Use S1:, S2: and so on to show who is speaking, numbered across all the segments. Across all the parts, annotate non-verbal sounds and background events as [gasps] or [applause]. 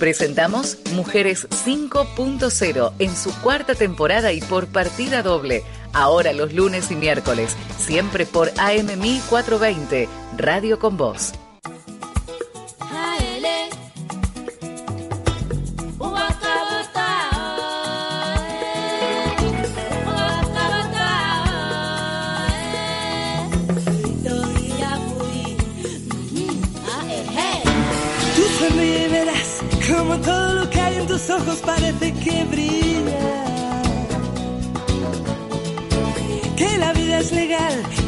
S1: Presentamos Mujeres 5.0 en su cuarta temporada y por partida doble. Ahora los lunes y miércoles, siempre por AM 1420, Radio con Voz.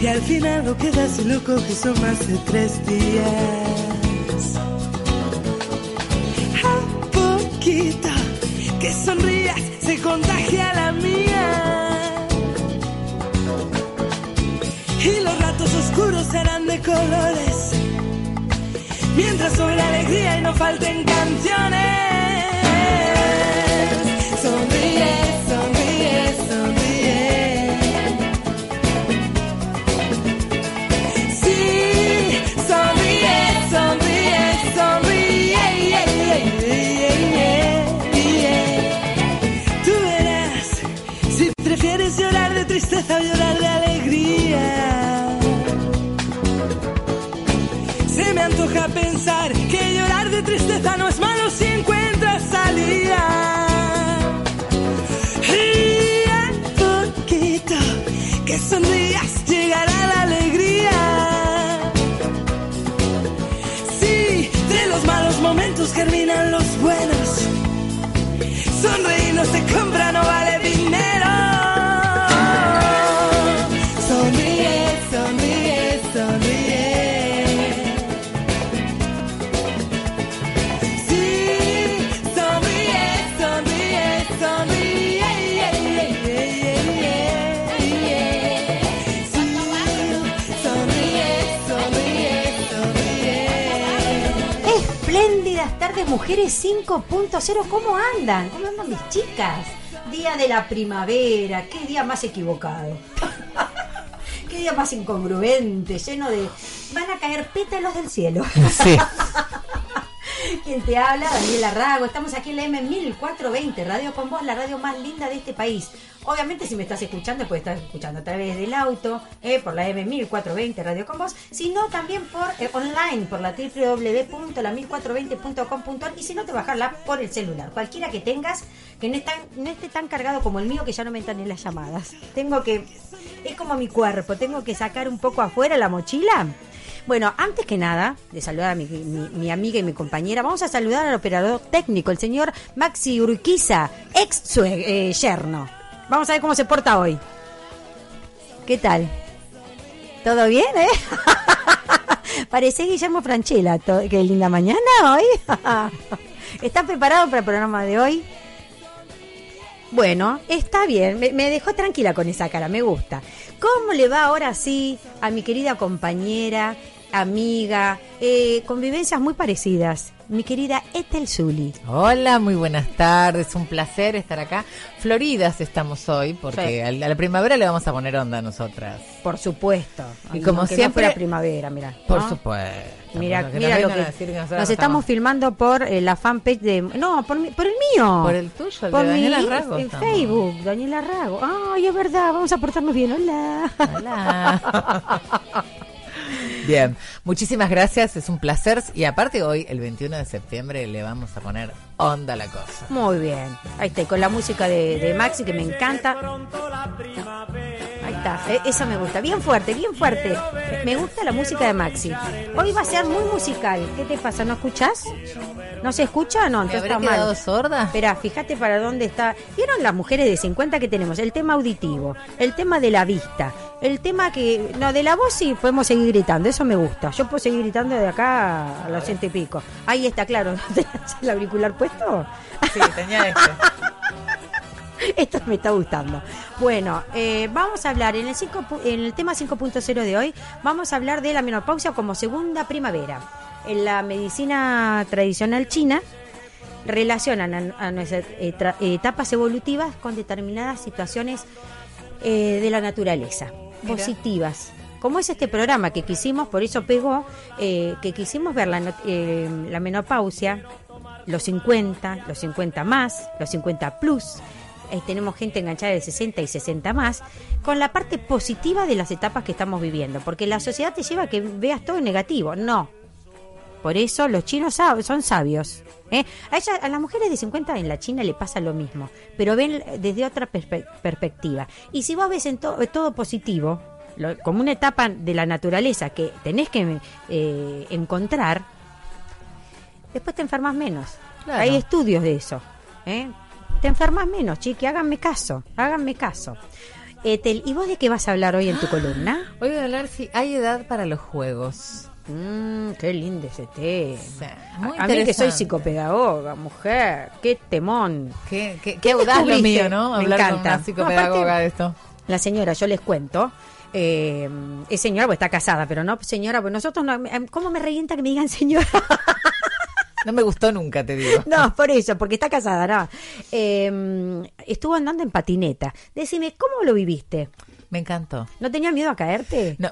S2: Y al final lo queda si lo coges son más de tres días. A poquito que sonrías se contagia la mía. Y los ratos oscuros serán de colores mientras sobre la alegría y no falten canciones. Sonríe, o llorar de alegría. Se me antoja pensar que llorar de tristeza no es malo si encuentras salida. Y a poquito que sonrías llegará la alegría. Sí, de los malos momentos germinan los buenos. Sonreír no se
S3: mujeres 5.0. ¿Cómo andan? ¿Cómo andan mis chicas? Día de la primavera. Qué día más equivocado. [laughs] Qué día más incongruente, lleno de... Van a caer pétalos del cielo.
S4: Sí. [laughs]
S3: Te habla, Daniela Rago. Estamos aquí en la M1420, Radio con Voz, la radio más linda de este país. Obviamente, si me estás escuchando, puedes estar escuchando a través del auto, eh, por la M1420, Radio con Voz, sino también por eh, online, por la www.la1420.com.ar y si no, te bajarla por el celular. Cualquiera que tengas, que no esté tan cargado como el mío, que ya no me entran en las llamadas. Tengo que. Es como mi cuerpo, tengo que sacar un poco afuera la mochila. Bueno, antes que nada, de saludar a mi, mi- mi amiga y mi compañera, vamos a saludar al operador técnico, el señor Maxi Urquiza, ex eh, yerno. Vamos a ver cómo se porta hoy. ¿Qué tal? ¿Todo bien, eh? [laughs] Parece Guillermo Franchella. Qué linda mañana hoy. [laughs] ¿Estás preparado para el programa de hoy? Bueno, está bien, me, me dejó tranquila con esa cara, me gusta. ¿Cómo le va ahora sí a mi querida compañera, amiga, eh, convivencias muy parecidas, mi querida Ethel Zuli?
S4: Hola, muy buenas tardes, un placer estar acá. Floridas estamos hoy, porque
S3: Sí.
S4: a la primavera le vamos a poner onda a nosotras.
S3: Por supuesto.
S4: Y como
S3: aunque
S4: siempre-
S3: No fuera primavera, mira.
S4: Por
S3: ¿no?
S4: supuesto.
S3: Mira, mira
S4: nos
S3: lo que
S4: a
S3: nos
S4: no
S3: estamos filmando por eh, la fanpage de no por mi- por el mío
S4: Por el tuyo, el
S3: por
S4: de Daniela
S3: mi
S4: Rago
S3: en. Facebook Daniela Rago ay es verdad vamos a portarnos bien hola
S4: Hola. [laughs] Bien, muchísimas gracias, es un placer. Y aparte hoy, el 21 de septiembre, le vamos a poner onda la cosa.
S3: muy bien ahí está y con la música de, de Maxi que me encanta ahí está eh, esa me gusta bien fuerte bien fuerte me gusta la música de Maxi hoy va a ser muy musical ¿qué te pasa no escuchas no se escucha no
S4: ¿Me
S3: entonces está mal
S4: sorda?
S3: Espera, fíjate para dónde está. ¿Vieron las mujeres de 50 que tenemos? El tema auditivo, el tema de la vista, el tema que. No, de la voz sí podemos seguir gritando, eso me gusta. Yo puedo seguir gritando de acá a los ciento y pico. Ahí está, claro. [laughs] ¿Tenías el auricular puesto?
S4: Sí, tenía este. [laughs]
S3: Esto me está gustando. Bueno, eh, vamos a hablar en el, cinco en el tema 5.0 de hoy, vamos a hablar de la menopausia como segunda primavera. En la medicina tradicional china relacionan a, a nuestras eh, tra- etapas evolutivas con determinadas situaciones eh, de la naturaleza,
S4: Mira.
S3: positivas. Como es este programa que quisimos, por eso pegó, eh, que quisimos ver la, eh, la menopausia los 50, los 50 más, los 50 plus. Eh, tenemos gente enganchada de 60 y 60 más, con la parte positiva de las etapas que estamos viviendo, porque la sociedad te lleva a que veas todo negativo. No. Por eso los chinos son sabios. ¿eh? A, ella- a las mujeres de 50 en la China le pasa lo mismo, pero ven desde otra perspe- perspectiva. Y si vos ves en to- todo positivo, lo- como una etapa de la naturaleza que tenés que eh, encontrar, después te enfermas menos.
S4: Claro.
S3: Hay estudios de eso. ¿eh? Te enfermas menos, chiqui, háganme caso, háganme caso. Etel, ¿y vos de qué vas a hablar hoy en tu columna? [gasps]
S4: Hoy voy a hablar si hay edad para los juegos.
S3: Mmm, qué lindo ese tema.
S4: Muy
S3: a, a mí que soy psicopedagoga, mujer, qué temón.
S4: Qué, qué, qué audaz lo mío, ¿no?
S3: Me
S4: Hablar con
S3: encanta.
S4: una
S3: No,
S4: psicopedagoga
S3: aparte-
S4: de esto.
S3: La señora, yo les cuento, eh, es señora, pues está casada, pero no señora, pues nosotros no, eh, ¿cómo me revienta que me digan señora? [laughs]
S4: No me gustó nunca, te digo.
S3: No, por eso, porque está casada, no. Eh, estuvo andando en patineta. Decime, ¿cómo lo viviste?
S4: Me encantó.
S3: ¿No tenía miedo a caerte?
S4: No,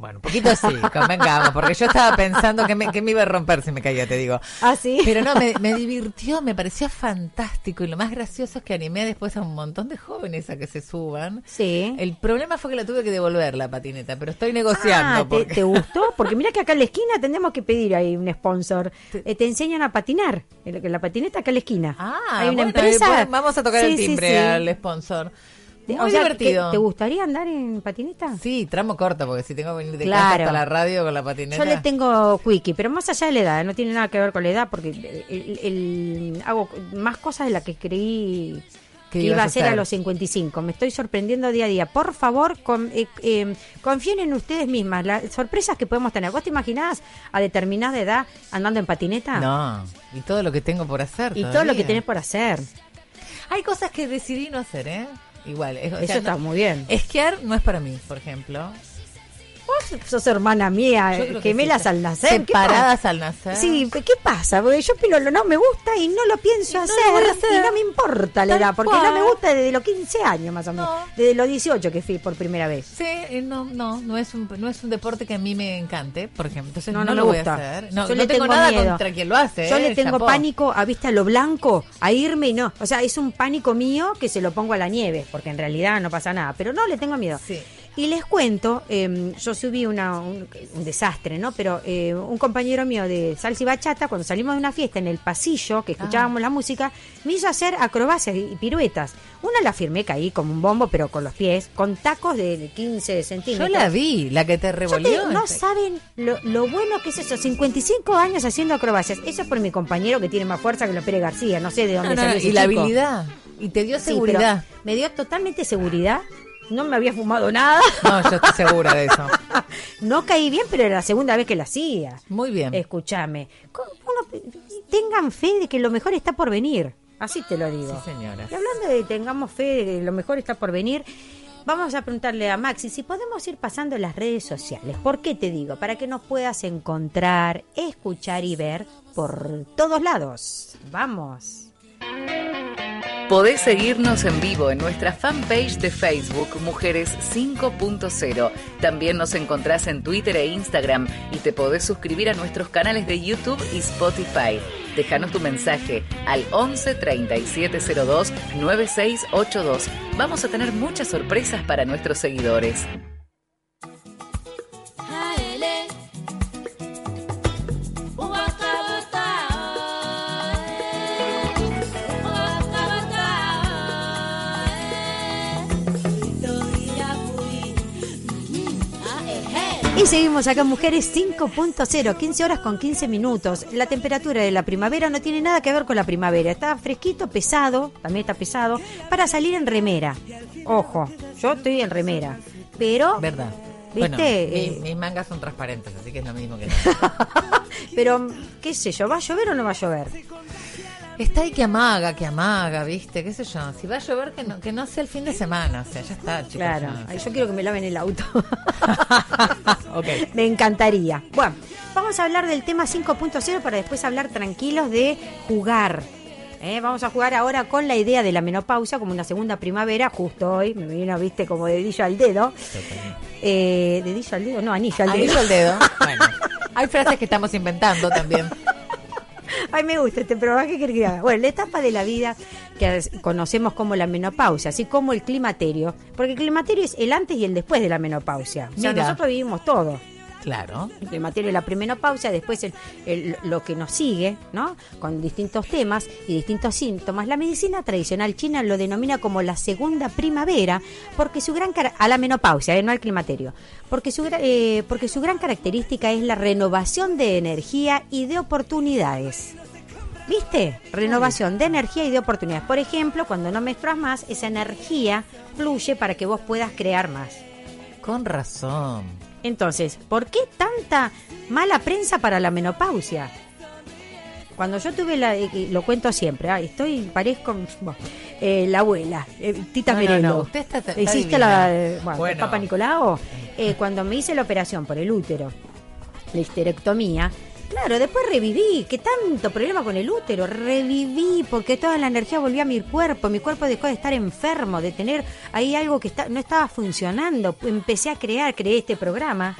S4: bueno, un poquito sí, convengamos, porque yo estaba pensando que me, que me iba a romper si me caía, te digo.
S3: ¿Ah, sí?
S4: Pero no, me, me divirtió, me pareció fantástico y lo más gracioso es que animé después a un montón de jóvenes a que se suban.
S3: Sí.
S4: El problema fue que la tuve que devolver la patineta, pero estoy negociando.
S3: Ah, ¿te,
S4: porque...
S3: te gustó? Porque mira que acá en la esquina tendremos que pedir ahí un sponsor. Eh, te enseñan a patinar. En La patineta acá en la esquina.
S4: Ah,
S3: Hay una
S4: bueno,
S3: empresa.
S4: vamos a tocar
S3: Sí,
S4: el
S3: sí,
S4: timbre
S3: sí.
S4: al sponsor.
S3: Te-
S4: Muy
S3: o sea,
S4: divertido.
S3: ¿te, te gustaría andar en patineta?
S4: Sí, tramo corto, porque si tengo que venir de
S3: Claro.
S4: casa hasta la radio con la patineta.
S3: Yo le tengo quickie, pero más allá de la edad, no tiene nada que ver con la edad, porque el- el- hago más cosas de las que creí
S4: ¿Qué
S3: que iba
S4: a
S3: hacer a los 55. Me estoy sorprendiendo día a día. Por favor, con- eh, eh, confíen en ustedes mismas. Las sorpresas que podemos tener. ¿Vos te imaginás a determinada edad andando en patineta?
S4: No, y todo lo que tengo por hacer.
S3: Y todo lo que tenés por hacer.
S4: Hay cosas que decidí no hacer, ¿eh? Igual. es- o
S3: Eso está
S4: no-
S3: muy bien.
S4: Esquiar no es para mí, por ejemplo.
S3: Vos sos hermana mía, eh, gemelas
S4: sí,
S3: al nacer.
S4: Separadas al nacer.
S3: Sí, ¿qué pasa? Porque yo pero no me gusta y no lo pienso
S4: no
S3: hacer,
S4: voy hacer.
S3: y no me importa la edad, porque
S4: cual.
S3: no me gusta desde los 15 años más o menos,
S4: No.
S3: desde los 18 que fui por primera vez.
S4: Sí, eh, no, no, no es un, no es un deporte que a mí me encante, por ejemplo. Entonces
S3: No,
S4: no,
S3: no
S4: lo voy
S3: gusta.
S4: a hacer. No,
S3: Yo
S4: no
S3: le
S4: tengo
S3: tengo
S4: nada
S3: miedo.
S4: contra quien lo hace.
S3: Yo
S4: ¿eh?
S3: le tengo
S4: Chapó.
S3: pánico a vista lo blanco, a irme y no. O sea, es un pánico mío que se lo pongo a la nieve, porque en realidad no pasa nada. Pero no, le tengo miedo.
S4: Sí.
S3: Y les cuento, eh, yo subí una, un, un desastre, ¿no? Pero eh, un compañero mío de salsa y bachata, cuando salimos de una fiesta en el pasillo, que escuchábamos
S4: Ah.
S3: la música, me hizo hacer acrobacias y piruetas. Una la firmé, caí como un bombo, pero con los pies, con tacos de 15
S4: Yo
S3: centímetros.
S4: la vi, la que te
S3: Yo
S4: revolvió.
S3: no saben lo, lo bueno que es eso, 55 años haciendo acrobacias. Eso es por mi compañero que tiene más fuerza que lo Pérez García, no sé de dónde
S4: No, no,
S3: salió ese
S4: y la habilidad. Y te dio seguridad.
S3: me dio totalmente seguridad. No me había fumado nada. [laughs]
S4: No, yo estoy segura de eso. [laughs]
S3: No caí bien, pero era la segunda vez que la hacía.
S4: Muy bien.
S3: Escúchame. Tengan fe de que lo mejor está por venir. Así te lo digo.
S4: Sí, señora.
S3: Y hablando de tengamos fe de que lo mejor está por venir, vamos a preguntarle a Maxi si podemos ir pasando las redes sociales. ¿Por qué te digo? Para que nos puedas encontrar, escuchar y ver por todos lados. Vamos.
S1: Podés seguirnos en vivo en nuestra fanpage de Facebook Mujeres 5.0. También nos encontrás en Twitter e Instagram y te podés suscribir a nuestros canales de YouTube y Spotify. Déjanos tu mensaje al 11 3702 9682. Vamos a tener muchas sorpresas para nuestros seguidores.
S3: Seguimos acá, Mujeres 5.0, 15 horas con 15 minutos. La temperatura de la primavera no tiene nada que ver con la primavera. Está fresquito, pesado, también está pesado, para salir en remera. Ojo, yo estoy en remera. Pero,
S4: ¿Verdad?
S3: ¿Viste?
S4: Bueno, mi-
S3: Eh,
S4: mis mangas son transparentes, así que es lo mismo que [laughs]
S3: pero, qué sé yo, ¿va a llover o no va a llover?
S4: Está ahí que amaga, que amaga, ¿viste? ¿Qué sé yo? Si va a llover, que no, que no sea el fin de semana. O sea, ya está, chicos.
S3: Claro,
S4: ya.
S3: Ay, yo quiero que me laven el auto. [laughs]
S4: Ok.
S3: Me encantaría. Bueno, vamos a hablar del tema 5.0 para después hablar tranquilos de jugar. ¿eh? Vamos a jugar ahora con la idea de la menopausia como una segunda primavera, justo hoy, me vino, viste, como dedillo al dedo. Eh, ¿Dedillo al dedo? No, anillo al dedo.
S4: Anillo al dedo. [laughs] Bueno, hay frases que estamos inventando también. [laughs]
S3: Ay, me gusta este programa. ¿Qué querés que haga? Bueno, la etapa de la vida que conocemos como la menopausia, así como el climaterio. Porque el climaterio es el antes y el después de la menopausia. O sea,
S4: Mira.
S3: nosotros vivimos todo.
S4: Claro.
S3: El climaterio la premenopausia, después el- el- lo que nos sigue, ¿no? Con distintos temas y distintos síntomas. La medicina tradicional china lo denomina como la segunda primavera, porque su gran a la menopausia, ¿eh? no al climaterio, porque su, eh, porque su gran característica es la renovación de energía y de oportunidades. ¿Viste? Renovación de energía y de oportunidades. Por ejemplo, cuando no menstruas más, esa energía fluye para que vos puedas crear más.
S4: Con razón.
S3: Entonces, ¿por qué tanta mala prensa para la menopausia? Cuando yo tuve la, eh, eh, lo cuento siempre, ay, estoy, parezco bueno, eh, la abuela, eh, Tita
S4: No, no,
S3: Merelo.
S4: no, usted está- está
S3: ¿Hiciste la, eh, bueno,
S4: Bueno.
S3: Papa Nicolau? Eh, cuando me hice la operación por el útero, la histerectomía, claro, después reviví, que tanto problema con el útero, reviví porque toda la energía volvió a mi cuerpo, mi cuerpo dejó de estar enfermo, de tener ahí algo que está, no estaba funcionando, empecé a crear, creé este programa.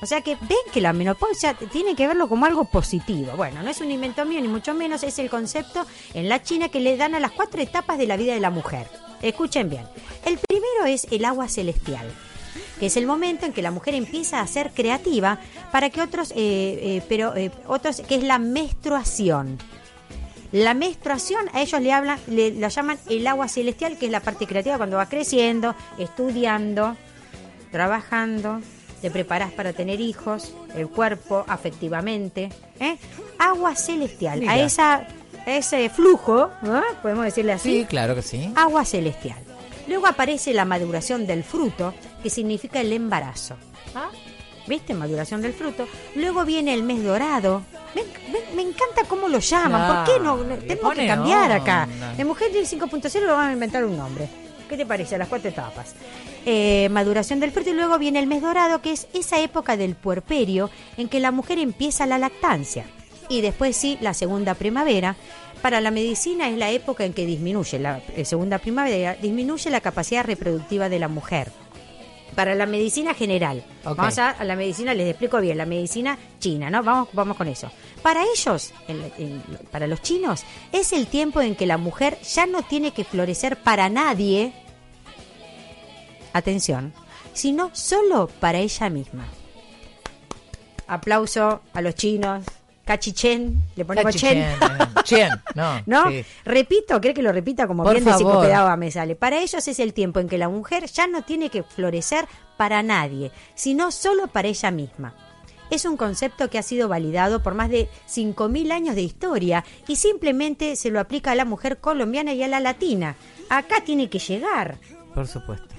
S3: O sea que ven que la menopausia tiene que verlo como algo positivo. Bueno, no es un invento mío, ni mucho menos, es el concepto en la China que le dan a las cuatro etapas de la vida de la mujer. Escuchen bien. El primero es el agua celestial, que es el momento en que la mujer empieza a ser creativa para que otros, eh, eh, pero eh, otros, que es la menstruación. La menstruación, a ellos le hablan, le, la llaman el agua celestial, que es la parte creativa cuando va creciendo, estudiando, trabajando, te preparas para tener hijos, el cuerpo, afectivamente. ¿eh? Agua celestial,
S4: Mira.
S3: a esa, a ese flujo, ¿no? podemos decirle así,
S4: Sí, claro que sí.
S3: agua celestial. Luego aparece la maduración del fruto, que significa el embarazo.
S4: Ah.
S3: ¿Viste? Maduración del fruto. Luego viene el mes dorado. Me, me- me encanta cómo lo llaman. ¿Por qué no? no- Tenemos que cambiar acá. En Mujer del 5.0 lo van a inventar un nombre. ¿Qué te parece? A las cuatro etapas. Eh, maduración del fruto y luego viene el mes dorado, que es esa época del puerperio en que la mujer empieza la lactancia. Y después sí, la segunda primavera. Para la medicina es la época en que disminuye, la eh, segunda primavera, disminuye la capacidad reproductiva de la mujer. Para la medicina general, vamos a, a la medicina, les explico bien, la medicina china, ¿no? Vamos, vamos con eso. Para ellos, en- en- para los chinos, es el tiempo en que la mujer ya no tiene que florecer para nadie, atención, sino solo para ella misma. Aplauso a los chinos. Cachichén, le ponemos chen.
S4: Eh, [laughs] no.
S3: ¿No? Repito, cree que lo repita como
S4: Por
S3: bien de psicopedaba me sale. Para ellos es el tiempo en que la mujer ya no tiene que florecer para nadie, sino solo para ella misma es un concepto que ha sido validado por más de 5.000 años de historia y simplemente se lo aplica a la mujer colombiana y a la latina. Acá tiene que llegar.
S4: Por supuesto.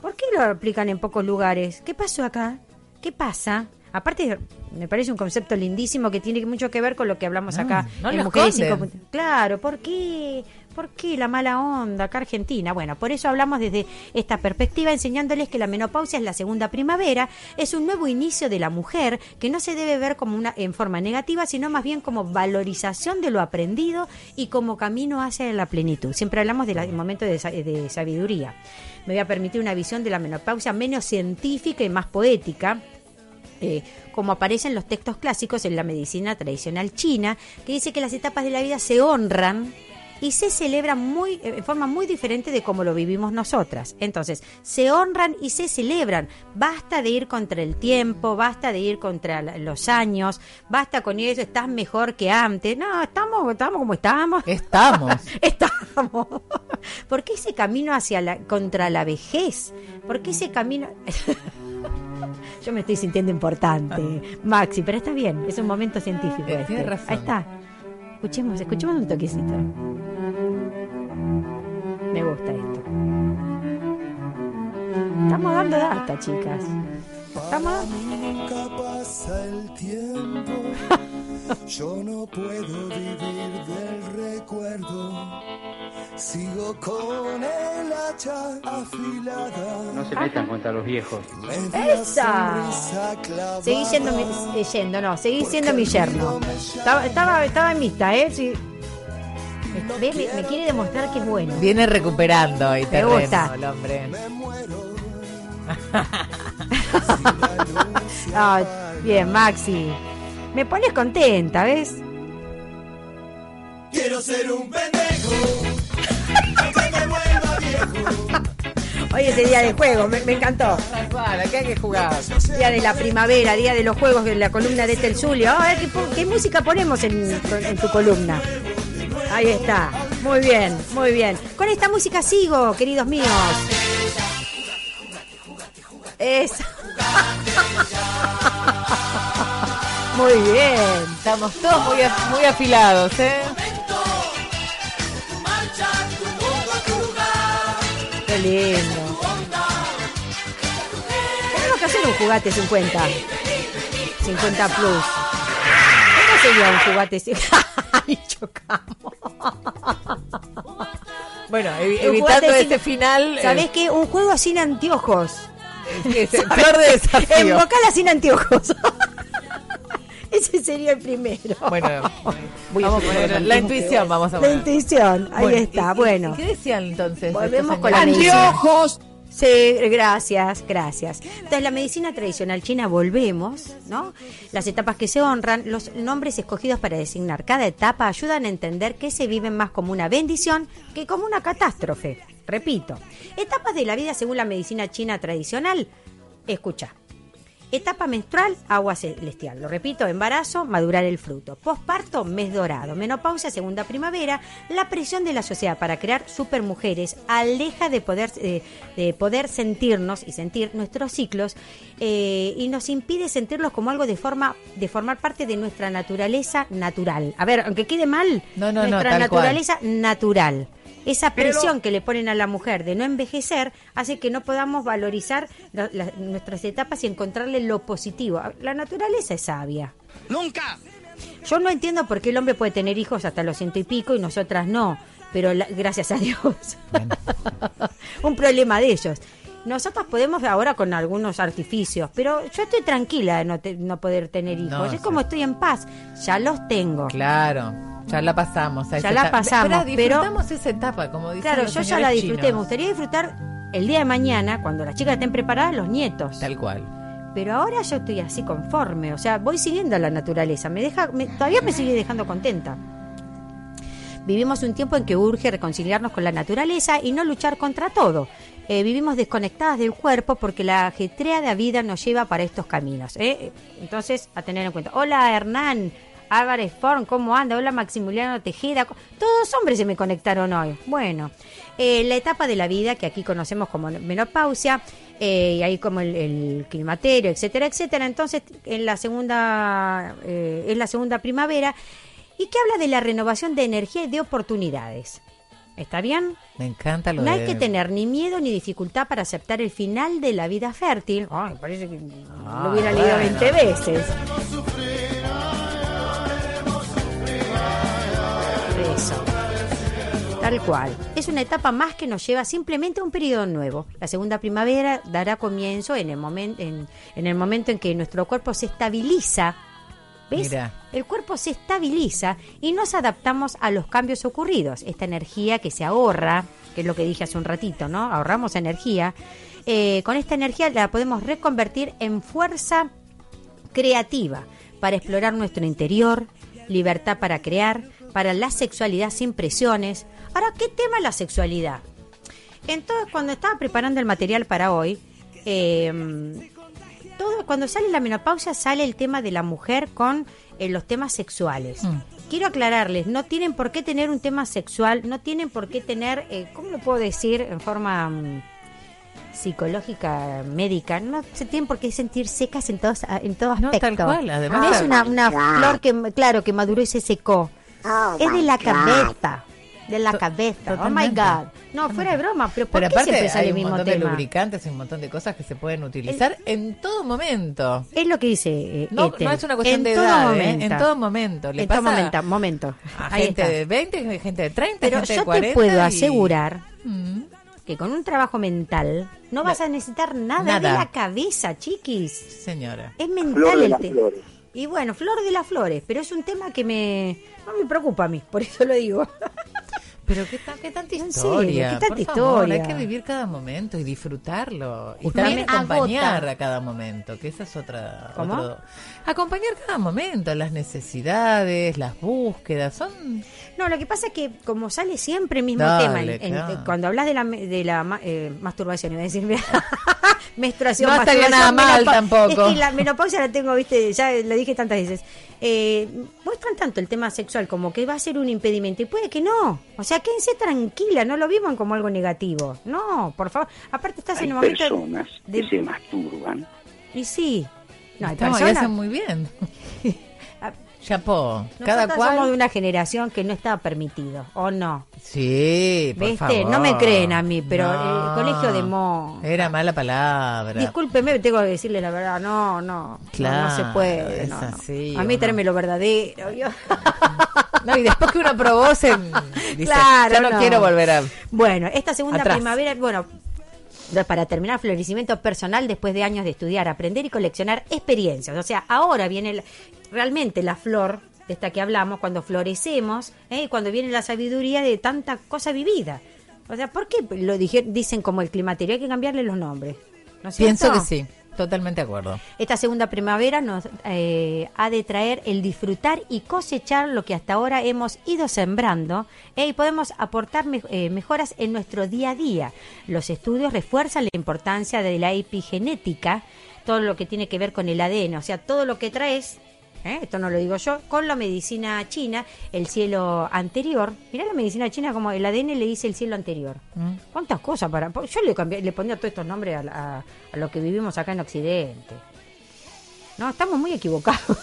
S3: ¿Por qué lo aplican en pocos lugares? ¿Qué pasó acá? ¿Qué pasa? Aparte, me parece un concepto lindísimo que tiene mucho que ver con lo que hablamos
S4: No,
S3: acá
S4: no
S3: en Mujeres
S4: esconden.
S3: 5 puntos. Claro, ¿por qué? ¿Por qué la mala onda acá Argentina? Bueno, por eso hablamos desde esta perspectiva, enseñándoles que la menopausia es la segunda primavera, es un nuevo inicio de la mujer que no se debe ver como una en forma negativa, sino más bien como valorización de lo aprendido y como camino hacia la plenitud. Siempre hablamos del momento de, de sabiduría. Me voy a permitir una visión de la menopausia menos científica y más poética eh, como aparece en los textos clásicos en la medicina tradicional china, que dice que las etapas de la vida se honran y se celebran muy eh, en forma muy diferente de como lo vivimos nosotras. Entonces, se honran y se celebran. Basta de ir contra el tiempo, basta de ir contra los años, basta con eso, estás mejor que antes. No, estamos, estamos como estamos.
S4: Estamos. [laughs]
S3: Estamos. [laughs] ¿Por qué ese camino hacia la contra la vejez? ¿Por qué ese camino [laughs] Yo me estoy sintiendo importante, Maxi, pero está bien, es un momento científico
S4: Eh,
S3: este.
S4: razón.
S3: Ahí está. Escuchemos, escuchemos un toquecito. Me gusta esto. Estamos dando data, chicas. Estamos
S2: pasa el tiempo. Yo no puedo vivir del recuerdo. Sigo con el hacha afilada.
S5: No se metan contra los viejos.
S3: ¡Esa! Seguí siendo mi, eh, yendo, no, seguí siendo mi yerno. Estaba, estaba, estaba en vista, ¿eh? Sí. Me, ve, me- me quiere demostrar que es bueno.
S4: Viene recuperando ahí terreno
S3: gusta.
S4: el hombre.
S2: Me muero. [laughs]
S3: Ah, bien, Maxi. Me pones contenta, ¿ves?
S2: quiero ser un pendejo. Aunque me vuelva viejo.
S3: Hoy es el día de juego, me, me encantó.
S4: Tal cual, aquí hay que jugar.
S3: Día de la primavera, día de los juegos en la columna de Estel Zulio. A ver, ¿qué, qué música ponemos en, en tu columna? Ahí está. Muy bien, muy bien. Con esta música sigo, queridos míos. Es. [laughs] Muy bien.
S4: Estamos todos muy, muy afilados, ¿eh?
S3: Qué lindo. Tenemos que hacer un jugate 50. 50 plus. ¿Cómo sería un jugate 50? [laughs] Ay, chocamos.
S4: Bueno,
S3: Un
S4: evitando este
S3: sin-
S4: final.
S3: ¿Sabés qué? Un juego sin anteojos.
S4: eh, es el peor de desafío.
S3: En bocala sin anteojos. Sería el primero. [laughs]
S4: Bueno,
S3: Voy a
S4: vamos a
S3: poner
S4: la intuición, vamos a
S3: La
S4: poner.
S3: intuición, ahí
S4: Bueno,
S3: está,
S4: ¿y- y-
S3: bueno.
S4: ¿y ¿Qué decían entonces?
S3: Volvemos con la.
S2: ¡Anteojos!
S3: Sí, gracias, gracias. Entonces, la medicina tradicional china, volvemos, ¿no? Las etapas que se honran, los nombres escogidos para designar cada etapa ayudan a entender que se viven más como una bendición que como una catástrofe. Repito, etapas de la vida según la medicina china tradicional. Escucha. Etapa menstrual, agua celestial. Lo repito, embarazo, madurar el fruto. Posparto, mes dorado. Menopausia, segunda primavera. La presión de la sociedad para crear supermujeres aleja de poder, eh, de poder sentirnos y sentir nuestros ciclos eh, y nos impide sentirlos como algo de forma de formar parte de nuestra naturaleza natural. A ver, aunque quede mal,
S4: No, no, no,
S3: nuestra
S4: cual.
S3: naturaleza natural. Esa presión que le ponen a la mujer de no envejecer hace que no podamos valorizar la- la- nuestras etapas y encontrarle lo positivo. La naturaleza es sabia.
S2: ¡Nunca!
S3: Yo no entiendo por qué el hombre puede tener hijos hasta los ciento y pico y nosotras no, pero la- gracias a Dios. [laughs] Un problema de ellos. Nosotros podemos ahora con algunos artificios, pero yo estoy tranquila de no, te- no poder tener hijos.
S4: No,
S3: es
S4: sí.
S3: como estoy en paz. Ya los tengo.
S4: Claro, ya la pasamos. a
S3: Ya la
S4: etapa.
S3: pasamos,
S4: Pero
S3: pero-
S4: disfrutamos esa etapa, como dicen
S3: Claro,
S4: los
S3: yo ya la disfruté. Me gustaría disfrutar el día de mañana, cuando las chicas estén preparadas, los nietos.
S4: Tal cual.
S3: Pero ahora yo estoy así conforme. O sea, voy siguiendo a la naturaleza. Me deja, me- todavía me sigue dejando contenta. Vivimos un tiempo en que urge reconciliarnos con la naturaleza y no luchar contra todo. Eh, vivimos desconectadas del cuerpo porque la ajetreada vida nos lleva para estos caminos. ¿eh? Entonces, a tener en cuenta. Hola Hernán, Álvarez Forn, ¿cómo anda? Hola Maximiliano Tejeda. Todos hombres se me conectaron hoy. Bueno, eh, la etapa de la vida que aquí conocemos como menopausia, eh, y ahí como el, el climaterio, etcétera, etcétera. Entonces, en la segunda, eh, es la segunda primavera y que habla de la renovación de energía y de oportunidades. ¿Está bien?
S4: Me encanta lo
S3: No
S4: de...
S3: hay que tener ni miedo ni dificultad para aceptar el final de la vida fértil. Ay, parece que
S4: Ah,
S3: lo hubiera leído
S4: bueno.
S3: 20 veces. Eso. Tal cual. Es una etapa más que nos lleva simplemente a un periodo nuevo. La segunda primavera dará comienzo en el, momen- en, en el momento en que nuestro cuerpo se estabiliza. ¿Ves?
S4: Mira.
S3: El cuerpo se estabiliza y nos adaptamos a los cambios ocurridos. Esta energía que se ahorra, que es lo que dije hace un ratito, ¿no? Ahorramos energía. Eh, con esta energía la podemos reconvertir en fuerza creativa para explorar nuestro interior, libertad para crear, para la sexualidad sin presiones. Ahora, ¿qué tema es la sexualidad? Entonces, cuando estaba preparando el material para hoy, eh, todo, cuando sale la menopausia sale el tema de la mujer con eh, los temas sexuales.
S4: Mm.
S3: Quiero aclararles, no tienen por qué tener un tema sexual, no tienen por qué tener, eh, ¿cómo lo puedo decir en forma mm, psicológica, médica? No se tienen por qué sentir secas en todos en todo
S4: No,
S3: aspecto.
S4: tal cual, además-
S3: No es una, una flor que, claro, que maduró y se secó. es de la cabeza. De la
S4: To-
S3: cabeza. Oh my. God. No, fuera de broma, pero ¿por
S4: Pero
S3: qué
S4: aparte
S3: siempre sale
S4: hay
S3: el
S4: un
S3: mismo
S4: montón de lubricantes y un montón de cosas que se pueden utilizar en todo momento.
S3: Es lo que dice eh,
S4: No,
S3: Ethel.
S4: no es una cuestión
S3: En
S4: de
S3: todo
S4: edad, ¿eh?
S3: momento.
S4: en todo momento. Le
S3: en todo momento, momento.
S4: a
S3: Ahí
S4: gente
S3: está.
S4: de 20, gente de 30,
S3: Pero
S4: gente
S3: yo
S4: de 40.
S3: te puedo
S4: y-
S3: asegurar
S4: Mm.
S3: Que con un trabajo mental no vas a necesitar nada, de la cabeza, chiquis.
S4: Señora.
S3: Es mental
S5: Flor de
S3: el
S5: las
S3: tema.
S5: flores.
S3: Y bueno, flor de las flores, pero es un tema que me no me preocupa a mí, por eso lo digo. [laughs]
S4: Pero qué, ta- qué tanta historia.
S3: qué tanta
S4: por favor,
S3: historia.
S4: hay que vivir cada momento y disfrutarlo. Y también acompañar
S3: agota.
S4: a cada momento, que esa es otra...
S3: ¿Cómo?
S4: otro- acompañar cada momento, las necesidades, las búsquedas, son...
S3: No, lo que pasa es que como sale siempre el mismo
S4: Dale,
S3: tema, en- en-
S4: claro.
S3: eh, cuando hablas de la, de la eh, masturbación, iba a decir, [laughs] menstruación,
S4: No estaría nada mal tampoco.
S3: Es que la menopausia la tengo, viste, ya lo dije tantas veces. Eh, muestran tanto el tema sexual como que va a ser un impedimento y puede que no. O sea, quédense tranquila, no lo vivan como algo negativo. No, por favor. Aparte estás
S5: Hay
S3: en un momento
S5: personas
S3: de-
S5: que se masturban.
S3: Y sí. No, hay
S4: Estamos,
S3: personas-
S4: hacen muy bien. [laughs] Chapó. Cada cual...
S3: somos de una generación que no estaba permitido, ¿o no?
S4: Sí, por
S3: ¿Viste?
S4: favor.
S3: No me creen a mí, pero
S4: No.
S3: el colegio de Mo.
S4: Era mala palabra.
S3: Discúlpeme, tengo que decirle la verdad. No, no.
S4: Claro,
S3: no, se puede.
S4: es
S3: no,
S4: así,
S3: a mí tráeme lo verdadero. yo. [laughs]
S4: No, y después que uno probó, se [laughs] dice,
S3: Claro,
S4: ya no, quiero volver a...
S3: Bueno, esta segunda
S4: Atrás.
S3: primavera, bueno, para terminar, florecimiento personal después de años de estudiar, aprender y coleccionar experiencias. O sea, ahora viene realmente la flor de esta que hablamos, cuando florecemos, ¿eh? y cuando viene la sabiduría de tanta cosa vivida. O sea, ¿por qué lo dicen como el climaterio? Hay que cambiarle los nombres. ¿no
S4: Pienso que sí, totalmente de acuerdo.
S3: Esta segunda primavera nos eh, ha de traer el disfrutar y cosechar lo que hasta ahora hemos ido sembrando eh, y podemos aportar eh, mejoras en nuestro día a día. Los estudios refuerzan la importancia de la epigenética, todo lo que tiene que ver con el ADN, o sea, todo lo que traes. ¿Eh? Esto no lo digo yo, con la medicina china, el cielo anterior. Mirá la medicina china como el ADN le dice el cielo anterior. ¿Cuántas cosas para.? Yo le, cambié, le ponía todos estos nombres a, a- a lo que vivimos acá en Occidente. No, estamos muy equivocados. [laughs]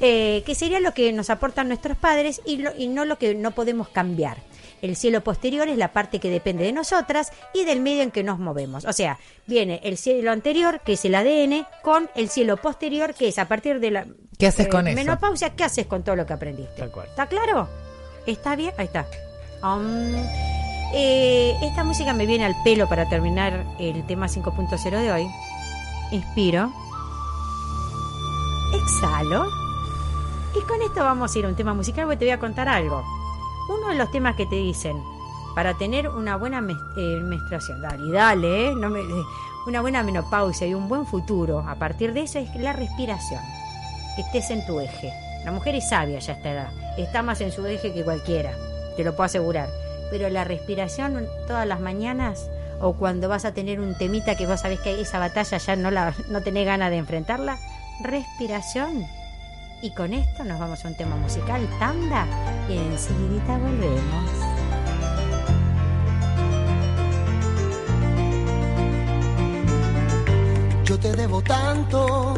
S3: Eh, que sería lo que nos aportan nuestros padres y, lo- y no lo que no podemos cambiar. El cielo posterior es la parte que depende de nosotras y del medio en que nos movemos. O sea, viene el cielo anterior, que es el ADN, con el cielo posterior, que es a partir de la eh,
S4: ¿Qué haces con eso?
S3: menopausia, ¿qué haces con todo lo que aprendiste? ¿Está claro? ¿Está bien? Ahí está. Um, eh, esta música me viene al pelo para terminar el tema 5.0 de hoy. Inspiro. Exhalo. Y con esto vamos a ir a un tema musical porque te voy a contar algo. Uno de los temas que te dicen para tener una buena eh, menstruación, dale, dale, eh, eh, una buena menopausia y un buen futuro, a partir de eso es la respiración. Estés en tu eje. La mujer es sabia ya a esta edad, está más en su eje que cualquiera, te lo puedo asegurar. Pero la respiración todas las mañanas o cuando vas a tener un temita que vos sabés que esa batalla ya no, la, no tenés ganas de enfrentarla, respiración. Y con esto nos vamos a un tema musical, tanda, y enseguida volvemos.
S6: Yo te debo tanto,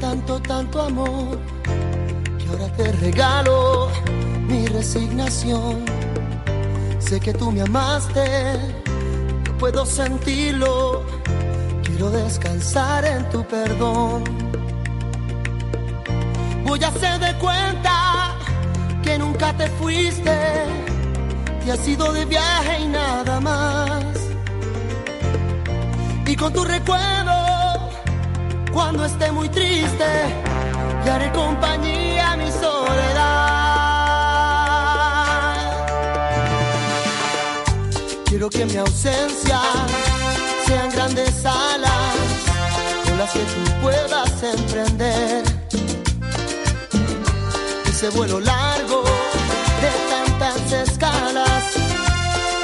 S6: tanto, tanto amor, que ahora te regalo mi resignación. Sé que tú me amaste, yo puedo sentirlo, quiero descansar en tu perdón. Voy a hacer de cuenta que nunca te fuiste, te has ido de viaje y nada más y con tu recuerdo cuando esté muy triste y haré compañía a mi soledad. Quiero que mi ausencia sean grandes alas con las que tú puedas emprender ese vuelo largo de tantas escalas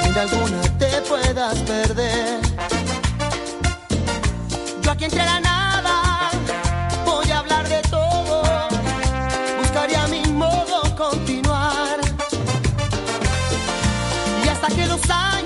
S6: en alguna te puedas perder. Yo aquí entre la nada voy a hablar de todo. Buscaría mi modo continuar. Y hasta que los años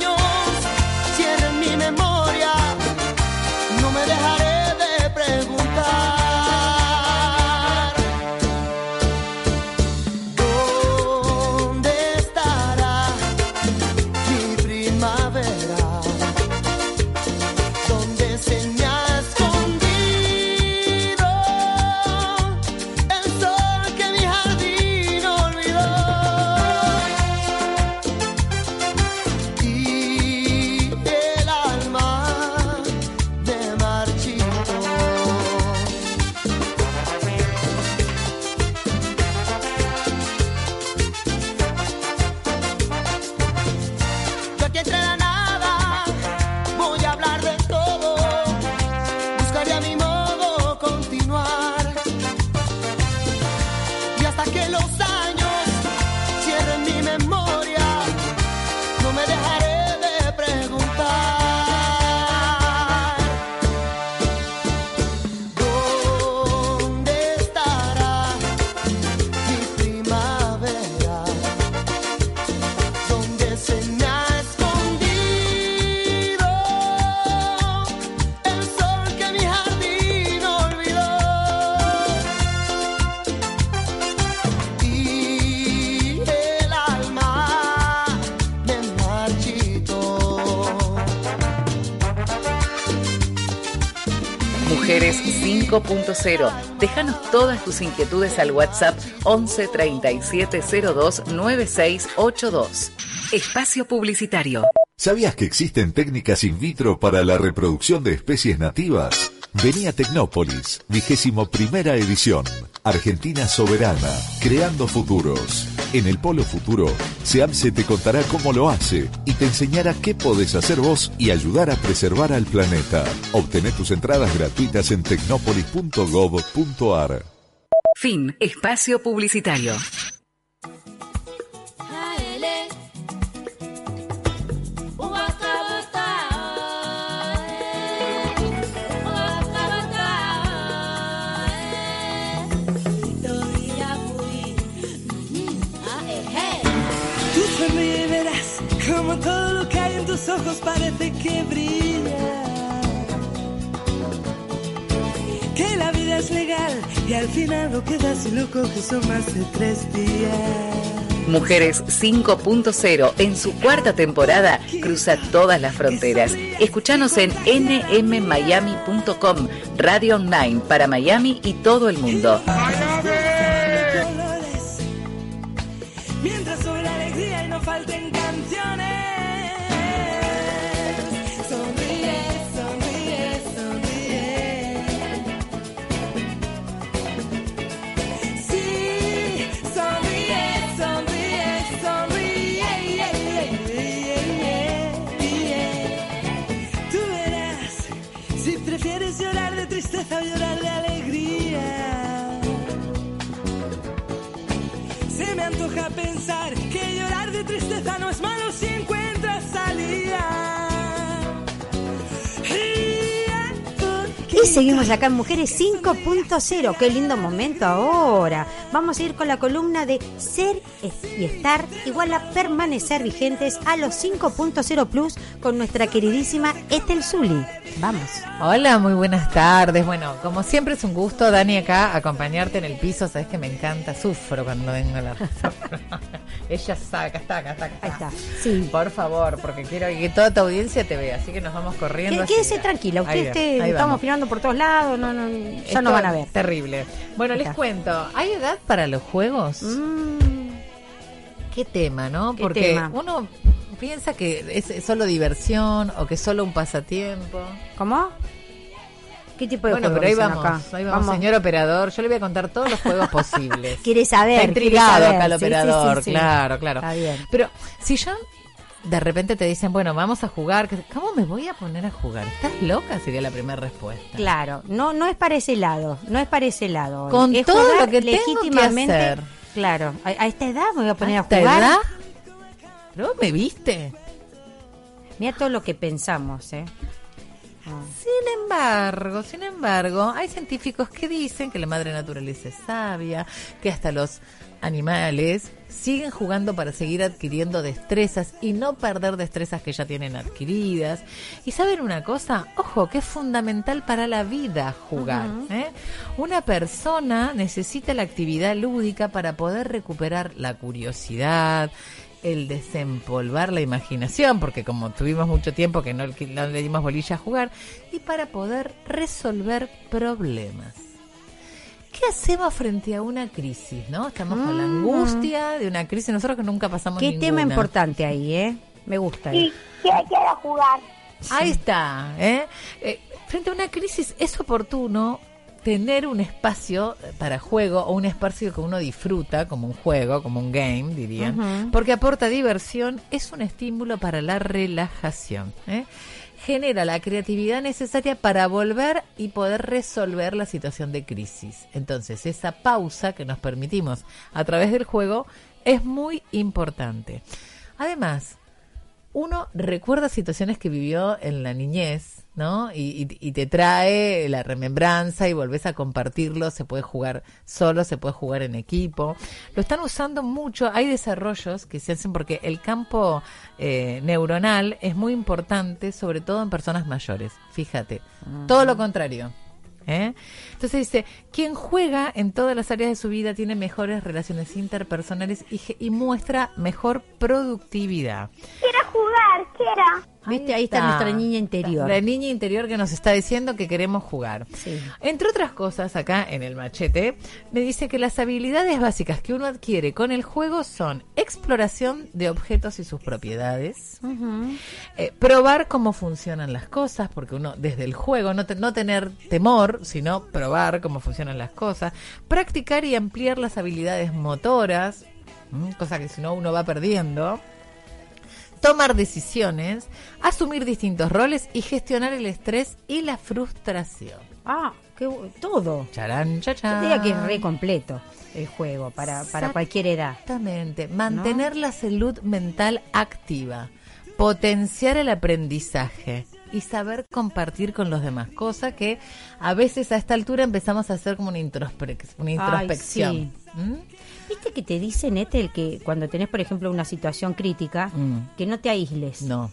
S1: 5.0. Déjanos todas tus inquietudes al WhatsApp 11 3702 9682. Espacio Publicitario.
S5: ¿Sabías que existen técnicas in vitro para la reproducción de especies nativas? Vení a Tecnópolis, vigésimo primera edición. Argentina soberana, creando futuros. En el Polo Futuro, SEAMSE te contará cómo lo hace y te enseñará qué podés hacer vos y ayudar a preservar al planeta. Obtené tus entradas gratuitas en tecnopolis.gov.ar.
S1: Fin. Espacio Publicitario.
S2: Ojos parece que brilla. Que la vida es legal y al final lo que das si lo coges son más de tres días.
S1: Mujeres 5.0 en su cuarta temporada cruza todas las fronteras. Escuchanos en nmmiami.com, radio online para Miami y todo el mundo.
S2: Antoja pensar que llorar de tristeza no es malo si
S3: Y seguimos acá en Mujeres 5.0. Qué lindo momento ahora. Vamos a ir con la columna de ser y estar igual a permanecer vigentes a los 5.0 plus con nuestra queridísima Estel Zuli. Vamos.
S4: Hola, muy buenas tardes. Bueno, como siempre es un gusto, Dani, acá acompañarte en el piso. Sabes que me encanta, sufro cuando vengo a la [laughs] Ella sabe, acá está, acá está, acá
S3: Ahí está. Sí.
S4: Por favor, porque quiero que toda tu audiencia te vea, así que nos vamos corriendo. Así.
S3: Quédese tranquila, usted esté- estamos mirando por todos lados, no, no, ya
S4: Esto
S3: nos van a ver.
S4: Terrible. Bueno, les cuento, ¿hay edad para los juegos?
S3: Mm,
S4: Qué tema, ¿no?
S3: Qué
S4: Porque
S3: tema.
S4: uno piensa que es solo diversión o que es solo un pasatiempo.
S3: ¿Cómo? ¿Qué tipo de
S4: Bueno, pero ahí vamos,
S3: acá?
S4: ahí vamos, señor operador. Yo le voy a contar todos los juegos [laughs] posibles.
S3: Quiere saber.
S4: Está intrigado
S3: saber.
S4: acá el
S3: Sí,
S4: operador,
S3: sí, sí.
S4: claro, claro.
S3: Está bien.
S4: Pero si yo de repente te dicen, bueno, vamos a jugar, ¿cómo me voy a poner a jugar? ¿Estás loca? Sería la primera respuesta.
S3: Claro, no, no es para ese lado, no es para ese lado.
S4: Con
S3: es
S4: todo lo que tengo que
S3: legítimamente.
S4: hacer.
S3: Claro, a, a esta edad me voy a poner a,
S4: ¿A esta
S3: jugar.
S4: edad? ¿Pero me viste?
S3: Mira todo lo que pensamos, ¿eh?
S4: Sin embargo, sin embargo, hay científicos que dicen que la madre naturaleza es sabia, que hasta los animales siguen jugando para seguir adquiriendo destrezas y no perder destrezas que ya tienen adquiridas. Y saben una cosa, ojo, que es fundamental para la vida jugar. ¿eh? Una persona necesita la actividad lúdica para poder recuperar la curiosidad, el desempolvar la imaginación, porque como tuvimos mucho tiempo que no, no le dimos bolilla a jugar, y para poder resolver problemas. ¿Qué hacemos frente a una crisis? ¿No? Estamos con la angustia de una crisis, nosotros que nunca pasamos
S3: Mm. Qué tema importante ahí, ¿eh? Me gusta.
S7: Sí, quiero, quiero jugar.
S4: Ahí está. ¿eh? Eh, frente a una crisis es oportuno tener un espacio para juego o un espacio que uno disfruta como un juego, como un game, dirían, porque aporta diversión, es un estímulo para la relajación. ¿eh? Genera la creatividad necesaria para volver y poder resolver la situación de crisis. Entonces, esa pausa que nos permitimos a través del juego es muy importante. Además, uno recuerda situaciones que vivió en la niñez, ¿no? Y, y- y te trae la remembranza y volvés a compartirlo. Se puede jugar solo, se puede jugar en equipo. Lo están usando mucho. Hay desarrollos que se hacen porque el campo eh, neuronal es muy importante, sobre todo en personas mayores. Fíjate. Todo lo contrario. ¿Eh? Entonces dice, quien juega en todas las áreas de su vida tiene mejores relaciones interpersonales y, y muestra mejor productividad.
S7: Quiero jugar, quiera.
S3: ¿Viste? Ahí está nuestra niña interior.
S4: La niña interior que nos está diciendo que queremos jugar.
S3: Sí.
S4: Entre otras cosas, acá en el machete, me dice que las habilidades básicas que uno adquiere con el juego son exploración de objetos y sus propiedades, eh, probar cómo funcionan las cosas, porque uno desde el juego, no, te- no tener temor, sino probar cómo funcionan las cosas, practicar y ampliar las habilidades motoras, cosa que si no uno va perdiendo tomar decisiones, asumir distintos roles y gestionar el estrés y la frustración.
S3: Ah, qué todo.
S4: Charán,
S3: Yo
S4: chachán.
S3: diría que es re completo el juego para, para cualquier edad.
S4: Exactamente. Mantener la salud mental activa, potenciar el aprendizaje y saber compartir con los demás, cosa que a veces a esta altura empezamos a hacer como una, introspec- una introspección.
S3: sí.
S4: ¿Mm?
S3: ¿Viste que te dicen, este, el que cuando tenés, por ejemplo, una situación crítica,
S4: Mm.
S3: que no te aísles?
S4: No,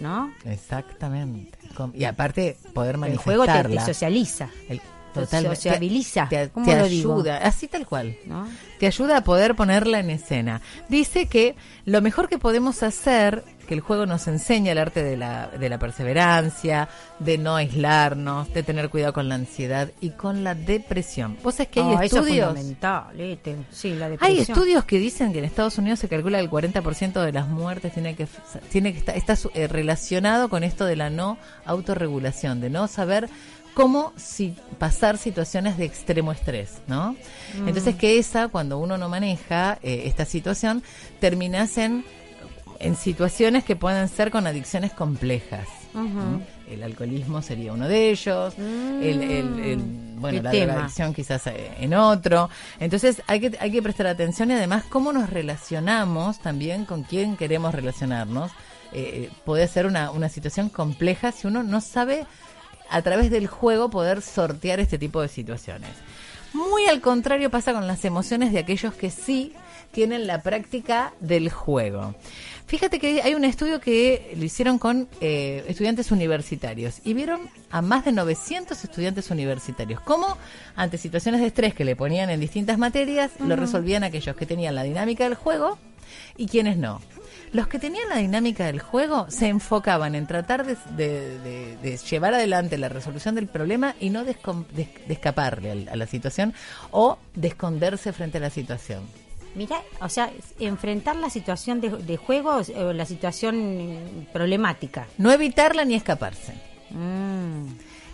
S3: ¿No?
S4: exactamente. Y aparte poder
S3: El juego te,
S4: manifestarla.
S3: te socializa.
S4: El-
S3: Te
S4: totalmente.
S3: sociabiliza.
S4: Te,
S3: ¿Cómo
S4: te
S3: digo?
S4: ayuda, así tal cual.
S3: ¿no?
S4: Te ayuda a poder ponerla en escena. Dice que lo mejor que podemos hacer, que el juego nos enseña el arte de la, de la perseverancia, de no aislarnos, de tener cuidado con la ansiedad y con la depresión. Vos sabés que hay
S3: Ah, es
S4: estudios.
S3: este, Sí, la
S4: Hay estudios que dicen que en Estados Unidos se calcula que el 40% de las muertes tiene que tiene que estar está eh, relacionado con esto de la no autorregulación, de no saber cómo si pasar situaciones de extremo estrés, ¿no?
S3: Mm.
S4: Entonces que esa cuando uno no maneja eh, esta situación terminas en en situaciones que pueden ser con adicciones complejas. ¿no? El alcoholismo sería uno de ellos, el, el- el- bueno, la
S3: tema.
S4: drogadicción quizás eh, en otro. Entonces hay que, hay que prestar atención y además cómo nos relacionamos también con quién queremos relacionarnos. Eh, eh, puede ser una, una situación compleja si uno no sabe a través del juego poder sortear este tipo de situaciones. Muy al contrario pasa con las emociones de aquellos que sí tienen la práctica del juego. Fíjate que hay un estudio que lo hicieron con eh, estudiantes universitarios y vieron a más de 900 estudiantes universitarios cómo ante situaciones de estrés que le ponían en distintas materias lo resolvían aquellos que tenían la dinámica del juego y quienes no. Los que tenían la dinámica del juego se enfocaban en tratar de, de- de- de llevar adelante la resolución del problema y no de, escaparle a la situación o de esconderse frente a la situación.
S3: Mira, o sea, enfrentar la situación de, de juego o la situación mm, problemática.
S4: No evitarla ni escaparse.
S3: Mm.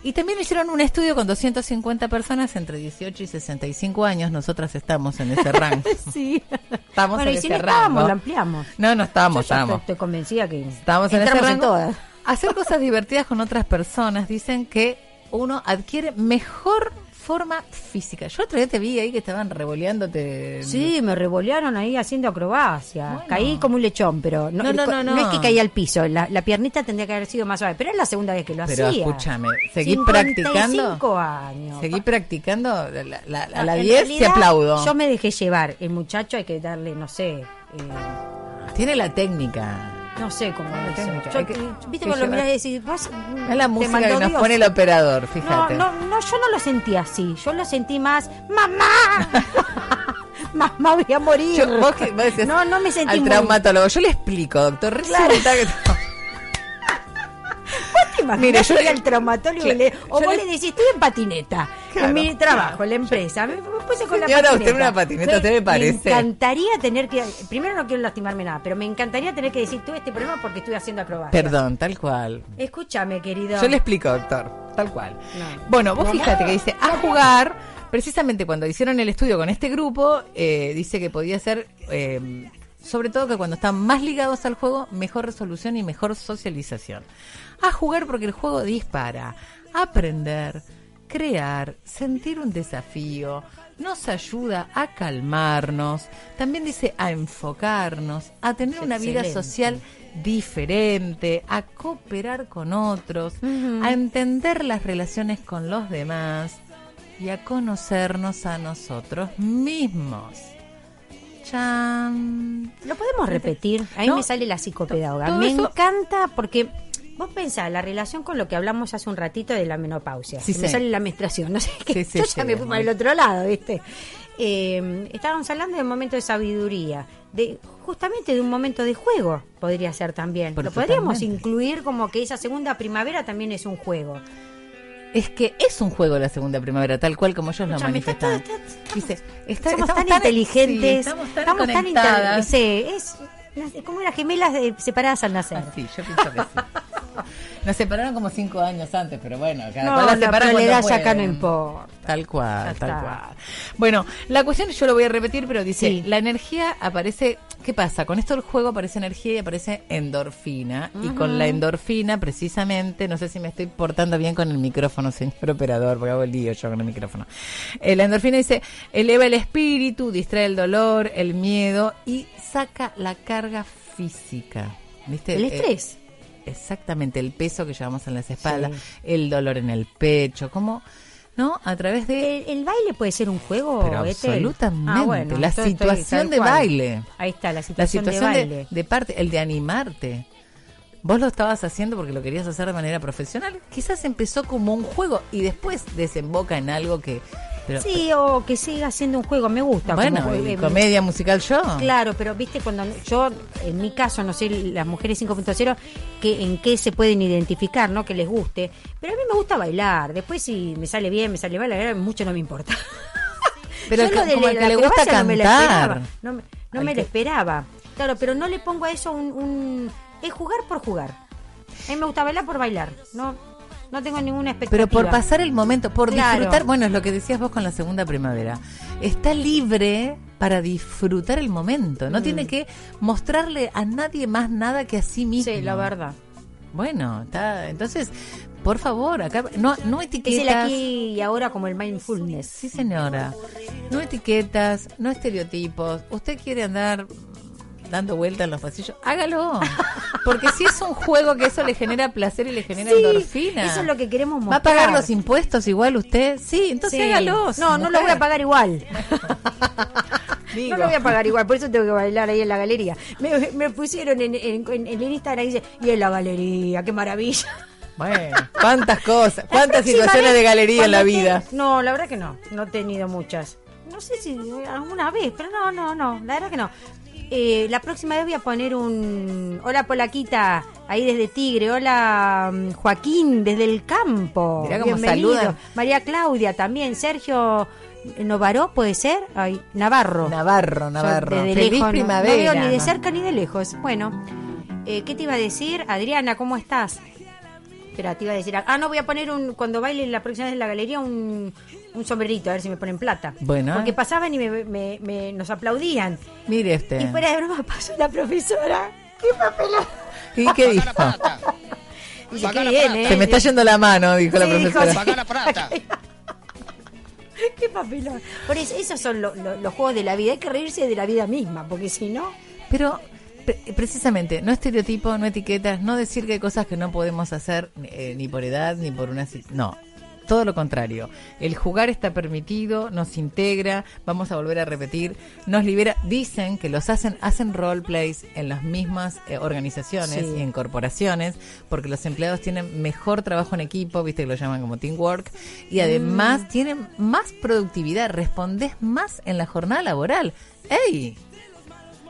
S4: Y también hicieron un estudio con 250 personas entre 18 y 65 años. Nosotras estamos en ese [laughs] rango.
S3: Sí.
S4: Estamos
S3: bueno,
S4: en
S3: y si
S4: ese
S3: no estábamos,
S4: rango.
S3: lo ampliamos.
S4: No, no estábamos,
S3: Yo
S4: estábamos.
S3: Estoy convencida que
S4: Estamos en ese rango.
S3: todas.
S4: Hacer cosas divertidas con otras personas dicen que uno adquiere mejor forma física. Yo otro día te vi ahí que estaban revoleándote.
S3: Sí, me revolearon ahí haciendo acrobacia.
S4: Bueno.
S3: Caí como un lechón, pero no,
S4: No, no, no, no.
S3: es que caí al piso. La, la piernita tendría que haber sido más suave, pero es la segunda vez que lo
S4: Pero
S3: hacía.
S4: escúchame, seguí
S3: 55
S4: practicando.
S3: años.
S4: Seguí practicando. La, la- a
S3: No,
S4: la
S3: en
S4: 10 te aplaudo.
S3: Yo me dejé llevar. El muchacho hay que darle, no sé, eh,
S4: Tiene la técnica.
S3: No sé cómo lo hizo.
S4: técnica.
S3: Yo,
S4: que-
S3: Viste cuando lo mirás y decís, vos,
S4: Es la música que nos
S3: Dios.
S4: pone el operador,
S3: No,
S4: fíjate.
S3: no, no, yo no lo sentí así. Yo lo sentí más, ¡mamá! [laughs] ¡Mamá, voy a morir!
S4: Yo- vos que- vos decías
S3: no, no me sentí
S4: al
S3: muy...
S4: traumatólogo. Yo le explico, doctor. Resulta que- [laughs]
S3: ¿Te imaginas
S4: Mire, yo
S3: al traumatólogo y
S4: Claro,
S3: le- o vos
S4: le-
S3: le decís, estoy en patineta,
S4: Claro,
S3: en mi trabajo, en la empresa, me, puse con la
S4: Señora,
S3: patineta.
S4: usted una patineta, ¿usted me parece?
S3: Me encantaría tener que, primero no quiero lastimarme nada, pero me encantaría tener que decir, tuve este problema porque estoy haciendo acrobacia.
S4: Perdón, tal cual.
S3: Escúchame, querido.
S4: Yo le explico, doctor. Tal cual.
S3: No.
S4: Bueno, vos
S3: No.
S4: fíjate que dice, a jugar, precisamente cuando hicieron el estudio con este grupo, eh, dice que podía ser, eh, sobre todo que cuando están más ligados al juego, mejor resolución y mejor socialización. A jugar porque el juego dispara, aprender, crear, sentir un desafío, nos ayuda a calmarnos, también dice a enfocarnos, a tener una vida social diferente, a cooperar con otros, a entender las relaciones con los demás y a conocernos a nosotros mismos. Chan.
S3: ¿Lo podemos repetir? Ahí
S4: No.
S3: me sale la psicopedagoga. Me
S4: eso-
S3: encanta porque vos pensás la relación con lo que hablamos hace un ratito de la menopausia.
S4: Sí,
S3: que me sale la menstruación. No sé qué.
S4: Sí,
S3: Yo
S4: sí,
S3: ya me fui el otro lado, ¿viste? eh, estábamos hablando de un momento de sabiduría, de justamente de un momento de juego, podría ser también. Lo podríamos incluir como que esa segunda primavera también es un juego.
S4: Es que es un juego la segunda primavera, tal cual como ellos lo
S3: está está- estamos-
S4: Dice, está-
S3: Somos
S4: estamos
S3: tan inteligentes,
S4: sí, estamos tan
S3: estamos tan inter- sí, es es como las gemelas de- separadas al nacer.
S4: Ah, sí, yo pienso que sí. [laughs] Nos separaron como cinco años antes, pero bueno, cada
S3: No,
S4: cual la separa
S3: la edad ya acá no importa.
S4: Tal cual,
S3: Ya
S4: tal
S3: está.
S4: cual. Bueno, la cuestión yo lo voy a repetir, pero dice,
S3: Sí.
S4: la energía aparece, ¿qué pasa? Con esto el juego aparece energía y aparece endorfina. Y con la endorfina, precisamente, no sé si me estoy portando bien con el micrófono, señor operador, porque hago el lío yo con el micrófono. Eh, la endorfina dice, eleva el espíritu, distrae el dolor, el miedo y saca la carga física. ¿Viste?
S3: El
S4: Eh,
S3: estrés.
S4: Exactamente el peso que llevamos en las espaldas,
S3: Sí.
S4: el dolor en el pecho, como, ¿no? A través de...
S3: ¿El, el baile puede ser un juego?
S4: Pero
S3: Ethel?
S4: absolutamente.
S3: Ah, bueno,
S4: la situación de
S3: cual.
S4: baile.
S3: Ahí está, la
S4: La
S3: situación, de, baile.
S4: de parte, el de animarte. Vos lo estabas haciendo porque lo querías hacer de manera profesional. Quizás empezó como un juego y después desemboca en algo que... Pero,
S3: Sí, o que siga siendo un juego, me gusta.
S4: bueno,
S3: como, eh,
S4: comedia musical yo.
S3: Claro, pero viste, cuando yo, en mi caso, no sé, las mujeres 5.0, que en qué se pueden identificar, ¿no? Que les guste. Pero a mí me gusta bailar. Después, si me sale bien, me sale mal, mucho no me importa. [laughs]
S4: Pero
S3: Yo de
S4: como
S3: la-
S4: el que
S3: la
S4: le gusta
S3: acrobacia no me la
S4: cantar.
S3: esperaba. No, me- no me
S4: que-
S3: esperaba. Claro, pero no le pongo a eso un, un- Es jugar por jugar. A mí me gusta bailar por bailar. No, no tengo ninguna expectativa.
S4: Pero por pasar el momento, por
S3: Claro.
S4: disfrutar, bueno, es lo que decías vos con la segunda primavera. Está libre para disfrutar el momento.
S3: Mm.
S4: No tiene que mostrarle a nadie más nada que a sí mismo.
S3: Sí, la verdad.
S4: Bueno, está. Entonces, por favor, acá no, no
S3: Es
S4: etiquetas.
S3: el aquí y ahora como el mindfulness.
S4: Sí, señora. No etiquetas, no estereotipos. Usted quiere andar dando vueltas en los pasillos, [laughs] hágalo. Porque si es un juego que eso le genera placer y le genera
S3: Sí,
S4: endorfina.
S3: Eso es lo que queremos
S4: ¿Va
S3: mostrar.
S4: a pagar los impuestos igual usted? Sí, entonces
S3: Sí.
S4: hágalo.
S3: No, no lo voy a pagar igual.
S4: Digo. [laughs]
S3: No lo voy a pagar igual, por eso tengo que bailar ahí en la galería. Me, me pusieron en, en, en el Instagram y dice, y en la galería, qué maravilla.
S4: Bueno, cuántas cosas, cuántas situaciones de galería en la
S3: te-
S4: vida.
S3: No, la verdad que no, no he tenido muchas. No sé si alguna vez, pero no, no, no, la verdad que no. Eh, la próxima vez voy a poner un... Hola Polaquita, ahí desde Tigre. Hola mm, Joaquín, desde el campo.
S4: Mirá cómo
S3: Bienvenido.
S4: saludan.
S3: María Claudia también. Sergio Novaró, puede ser. Ay, Navarro.
S4: Navarro, Navarro.
S3: Yo
S4: Feliz
S3: lejos no-
S4: primavera.
S3: No, veo ni de cerca ni de lejos. Bueno, eh, ¿qué te iba a decir? Adriana, ¿cómo estás? Espera, te iba a decir. Ah, no, voy a poner un. Cuando baile la próxima vez en la galería, un, un sombrerito, a ver si me ponen plata.
S4: Bueno.
S3: Porque pasaban y me, me- me- nos aplaudían.
S4: Mire usted.
S3: Y fuera de broma [laughs] pasó la profesora. ¡Qué papelón!
S4: ¿Y qué [laughs] dijo?
S3: Dice, qué bien, ¿eh?
S4: Se me está yendo la mano, dijo la
S3: Sí, dijo,
S4: profesora.
S3: sí. [laughs] ¡Qué papelón! Por eso, esos son lo- lo- los juegos de la vida. Hay que reírse de la vida misma, porque si no.
S4: Pero precisamente, no estereotipo, no etiquetas, no decir que hay cosas que no podemos hacer eh, ni por edad ni por una... No, todo lo contrario. El jugar está permitido, nos integra, vamos a volver a repetir, nos libera. Dicen que los hacen, hacen roleplays en las mismas eh, organizaciones
S3: Sí.
S4: y en corporaciones, porque los empleados tienen mejor trabajo en equipo, viste que lo llaman como teamwork, y además
S3: Mm.
S4: tienen más productividad, respondés más en la jornada laboral. ¡Ey!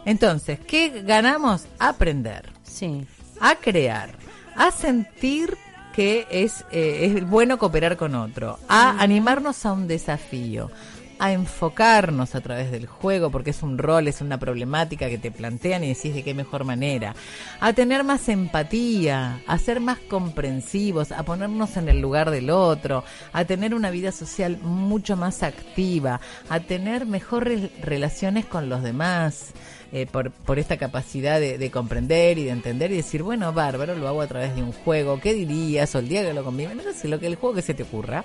S4: Entonces, ¿qué ganamos? Aprender,
S3: Sí.
S4: a crear, a sentir que es, eh, es bueno cooperar con otro, a animarnos a un desafío, a enfocarnos a través del juego, porque es un rol, es una problemática que te plantean y decís de qué mejor manera, a tener más empatía, a ser más comprensivos, a ponernos en el lugar del otro, a tener una vida social mucho más activa, a tener mejores relaciones con los demás, eh, por, por esta capacidad de, de comprender y de entender y decir, bueno, bárbaro, lo hago a través de un juego, ¿qué dirías? O el día que lo convive, no sé, lo que el juego que se te ocurra.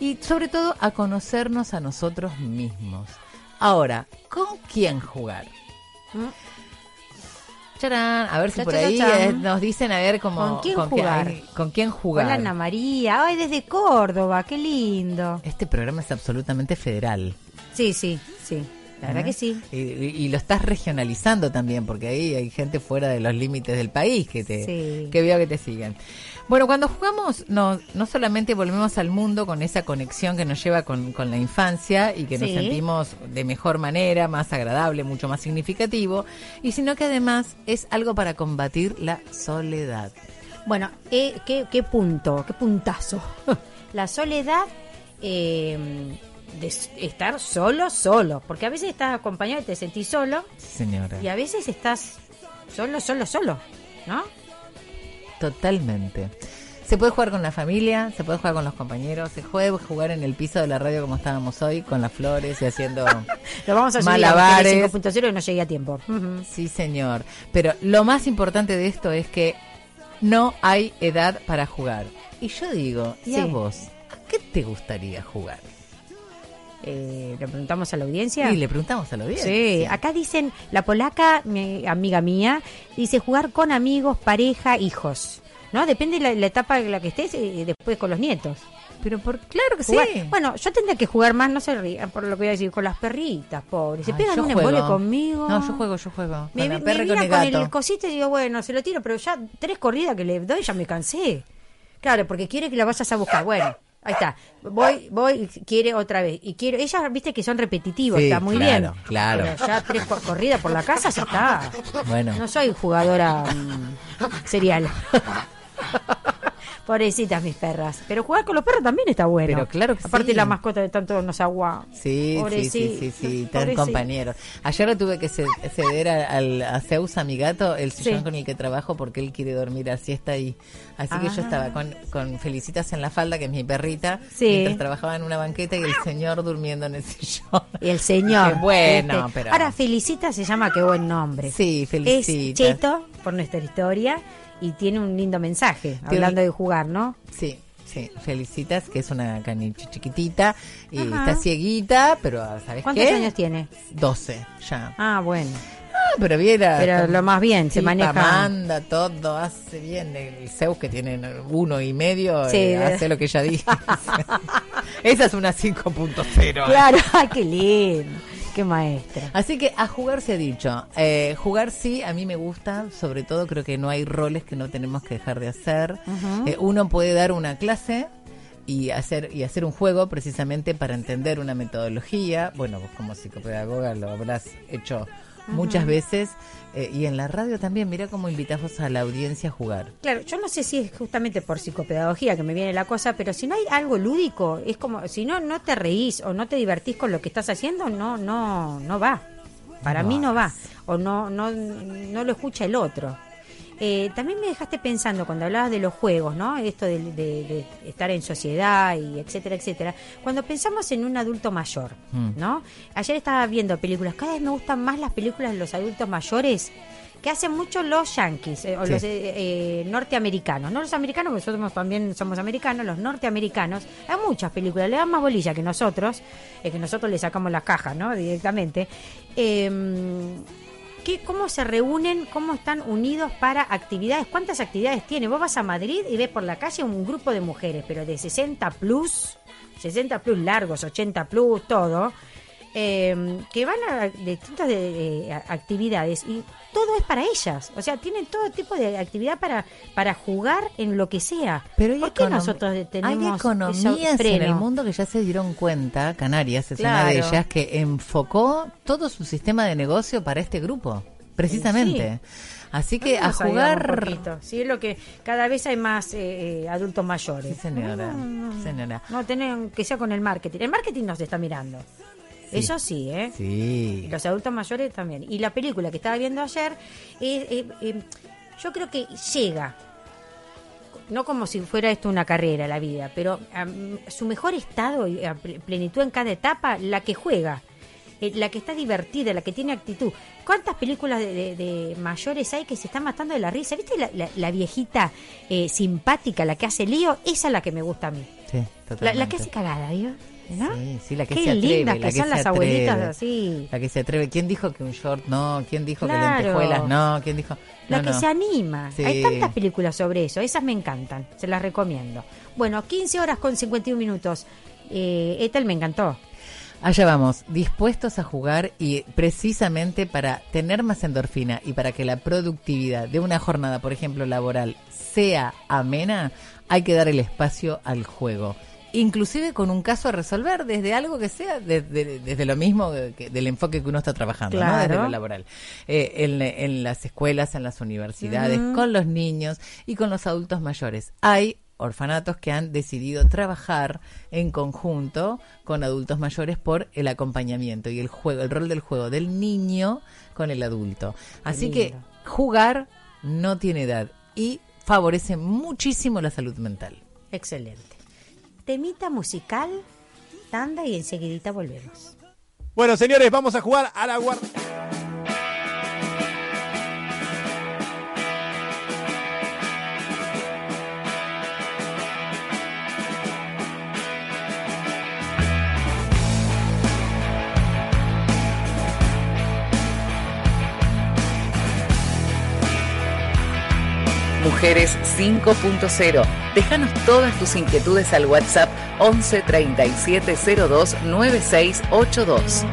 S4: Y sobre todo a conocernos a nosotros mismos. Ahora, ¿con quién jugar? Charán, a ver si por ahí eh, nos dicen a ver cómo
S3: ¿Con quién jugar?
S4: con quién jugar.
S3: Hola Ana María. Ay, desde Córdoba, qué lindo.
S4: Este programa es absolutamente federal.
S3: Sí, sí, sí. La verdad que sí.
S4: Y, lo estás regionalizando también, porque ahí hay gente fuera de los límites del país que te
S3: Sí.
S4: que veo que te siguen. Bueno, cuando jugamos, no, no solamente volvemos al mundo con esa conexión que nos lleva con, con la infancia y que nos sentimos de mejor manera, más agradable, mucho más significativo, y sino que además es algo para combatir la soledad.
S3: Bueno, eh, ¿qué, qué punto, qué puntazo. [laughs] La soledad eh, de estar solo, solo. Porque a veces estás acompañado y te sentís solo.
S4: Señora.
S3: Y a veces estás solo, solo, solo. ¿No?
S4: Totalmente. Se puede jugar con la familia, se puede jugar con los compañeros, se puede jugar en el piso de la radio como estábamos hoy, con las flores y haciendo... [laughs]
S3: Lo vamos a
S4: Malabares.
S3: a 5.0 y no llegué a tiempo.
S4: Sí, señor. Pero lo más importante de esto es que no hay edad para jugar. Y yo digo, ¿y a
S3: Sí.
S4: vos? ¿A qué te gustaría jugar?
S3: Eh, ¿Le preguntamos a la audiencia?
S4: Y le preguntamos a la audiencia.
S3: Sí, acá dicen, la polaca, mi amiga mía, dice jugar con amigos, pareja, hijos. ¿No? Depende de la, la etapa en la que estés y después con los nietos.
S4: Pero por claro que
S3: Jugar-
S4: sí.
S3: Bueno, yo tendría que jugar más, no se rían por lo que voy a decir, con las perritas, pobres. Se
S4: Ay,
S3: pegan un embole conmigo.
S4: No, yo juego, yo juego.
S3: Me,
S4: con
S3: me
S4: con el gato.
S3: el cosito y digo, bueno, se lo tiro, pero ya tres corridas que le doy ya me cansé. Claro, porque quiere que la vayas a buscar. Bueno, ahí está. Voy, voy, quiere otra vez. Y quiero, ellas, viste que son repetitivos,
S4: Sí,
S3: está muy
S4: claro,
S3: bien.
S4: claro.
S3: Pero ya tres cor- corridas por la casa ya está.
S4: Bueno.
S3: No soy jugadora mm, serial. Pobrecitas mis perras. Pero jugar con los perros también está bueno.
S4: Pero claro que
S3: Aparte
S4: sí.
S3: la mascota de tanto nos agua.
S4: Sí, sí, sí, sí, sí, tan compañeros. Ayer le tuve que ce- ceder a, al, a Zeus, a mi gato, el sillón
S3: Sí.
S4: con el que trabajo porque él quiere dormir a siesta ahí. Así que yo
S3: Ah.
S4: estaba con, con Felicitas en la falda, que es mi perrita,
S3: Sí.
S4: mientras trabajaba en una banqueta y el señor durmiendo en el [laughs] sillón.
S3: Y el señor.
S4: Qué bueno,
S3: Este,
S4: pero...
S3: Ahora, Felicita se llama, qué buen nombre.
S4: Sí,
S3: Es
S4: Felicitas.
S3: cheto por nuestra historia y tiene un lindo mensaje, hablando de jugar, ¿no?
S4: Sí, sí, Felicitas, que es una caniche chiquitita y
S3: Ajá.
S4: está cieguita, pero ¿sabes
S3: ¿Cuántos
S4: qué?
S3: años tiene?
S4: 12, ya.
S3: Ah, bueno.
S4: Ah, pero viera.
S3: Pero lo más bien, se maneja.
S4: manda todo, hace bien. El Zeus que tiene uno y medio,
S3: Sí,
S4: eh, hace lo que ella dice. [laughs] Esa es una 5.0.
S3: Claro, [laughs] ay, qué lindo. Qué maestra.
S4: Así que a jugar se ha dicho. Eh, jugar sí, a mí me gusta. Sobre todo creo que no hay roles que no tenemos que dejar de hacer. Eh, uno puede dar una clase y hacer y hacer un juego precisamente para entender una metodología. Bueno, vos como psicopedagoga lo habrás hecho muchas veces. Eh, y en la radio también, mira cómo invitamos a la audiencia a jugar.
S3: Claro, yo no sé si es justamente por psicopedagogía que me viene la cosa, pero si no hay algo lúdico, es como, si no, no te reís o no te divertís con lo que estás haciendo, no, no, no va. Para
S4: No
S3: mí no va. O no, no, no lo escucha el otro. Eh, también me dejaste pensando cuando hablabas de los juegos, ¿no? Esto de, de- de estar en sociedad y etcétera, etcétera. Cuando pensamos en un adulto mayor,
S4: Mm.
S3: ¿no? Ayer estaba viendo películas, cada vez me gustan más las películas de los adultos mayores que hacen mucho los yankees eh, o
S4: Sí.
S3: los eh, eh, norteamericanos. No los americanos, porque nosotros también somos americanos, los norteamericanos. Hay muchas películas, le dan más bolilla que nosotros, eh, que nosotros le sacamos la caja, ¿no? Directamente. ¿Qué, ¿Cómo se reúnen? ¿Cómo están unidos para actividades? ¿Cuántas actividades tiene? Vos vas a Madrid y ves por la calle un grupo de mujeres, pero de 60 plus, 60 plus largos, 80 plus, todo, eh, que van a distintas de, eh, actividades y todo es para ellas. O sea, tienen todo tipo de actividad para, para jugar en lo que sea.
S4: Pero
S3: ¿Por qué nosotros tenemos
S4: hay economías en el mundo que ya se dieron cuenta, Canarias es una de ellas, que enfocó todo su sistema de negocio para este grupo, precisamente. Así que a
S3: un
S4: jugar...
S3: Sí, es lo que cada vez hay más eh, eh, adultos mayores.
S4: Sí, señora,
S3: No, no, no.
S4: señora.
S3: No, tienen que sea con el marketing. El marketing nos está mirando. Eso sí, ¿eh?
S4: Sí.
S3: Los adultos mayores también. Y la película que estaba viendo ayer, eh, eh, eh, yo creo que llega, no como si fuera esto una carrera, la vida, pero a su mejor estado y plenitud en cada etapa, la que juega. eh, La que está divertida, la que tiene actitud. ¿Cuántas películas de, de- de mayores hay que se están matando de la risa? ¿Viste la, la- la viejita eh, simpática, la que hace lío? Esa es la que me gusta a mí.
S4: Sí,
S3: La,
S4: totalmente.
S3: la que hace cagada, ¿no?
S4: Sí, sí, la que
S3: Qué
S4: se atreve.
S3: lindas
S4: la
S3: que son las
S4: atreve.
S3: abuelitas así.
S4: La que se atreve. ¿Quién dijo que un short no? ¿Quién dijo
S3: Claro.
S4: que lentejuelas no? ¿Quién dijo?
S3: La que
S4: no.
S3: se anima.
S4: Sí.
S3: Hay tantas películas sobre eso. Esas me encantan. Se las recomiendo. Bueno, 15 horas con 51 minutos. Eh, Ethel me encantó.
S4: Allá vamos, dispuestos a jugar y precisamente para tener más endorfina y para que la productividad de una jornada, por ejemplo, laboral, sea amena, hay que dar el espacio al juego. Inclusive con un caso a resolver desde algo que sea, desde, desde lo mismo que- del enfoque que uno está trabajando, ¿no?
S3: Claro.
S4: desde lo laboral. Eh, en, en las escuelas, en las universidades, con los niños y con los adultos mayores. Hay orfanatos que han decidido trabajar en conjunto con adultos mayores por el acompañamiento y el juego, el rol del juego del niño con el adulto. Así que jugar no tiene edad y favorece muchísimo la salud mental.
S3: Excelente. Temita musical, tanda y enseguidita volvemos.
S8: Bueno, señores, vamos a jugar a la guardia.
S1: Mujeres 5.0. Déjanos todas tus inquietudes al WhatsApp 11 37 02 9682.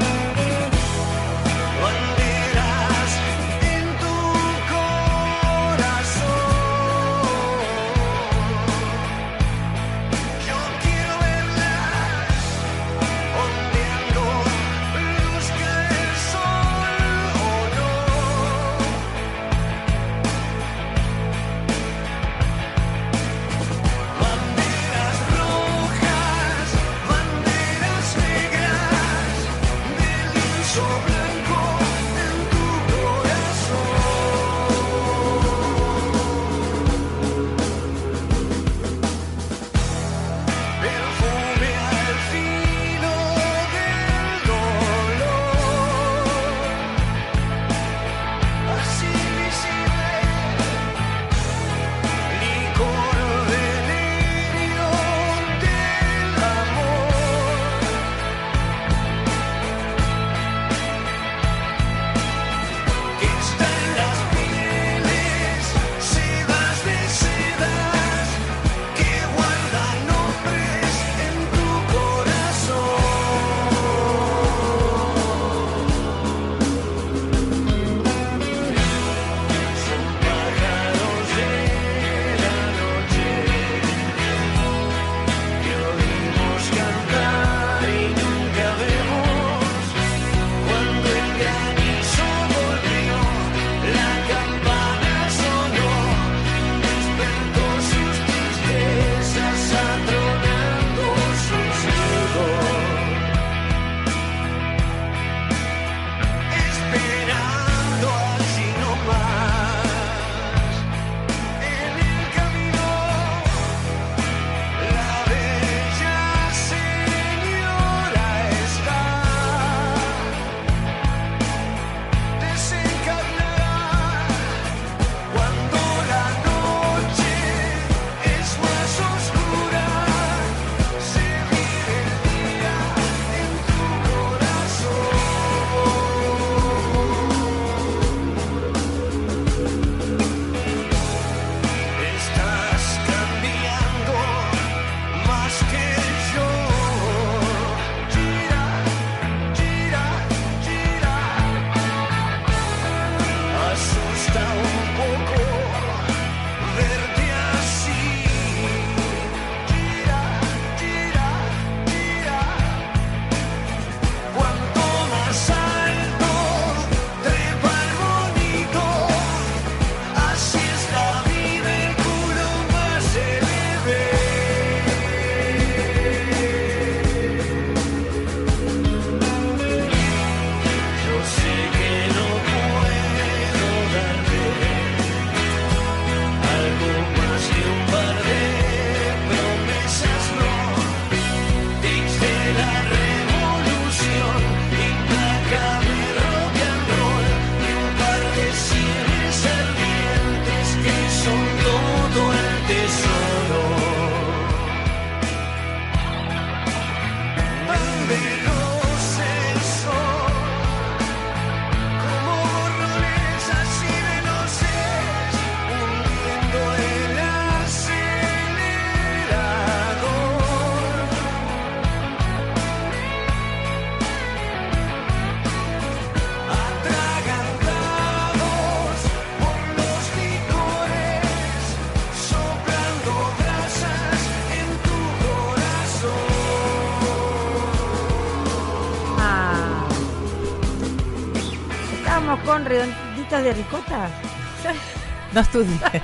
S2: De
S3: ricota? [laughs]
S4: No estudié. [laughs]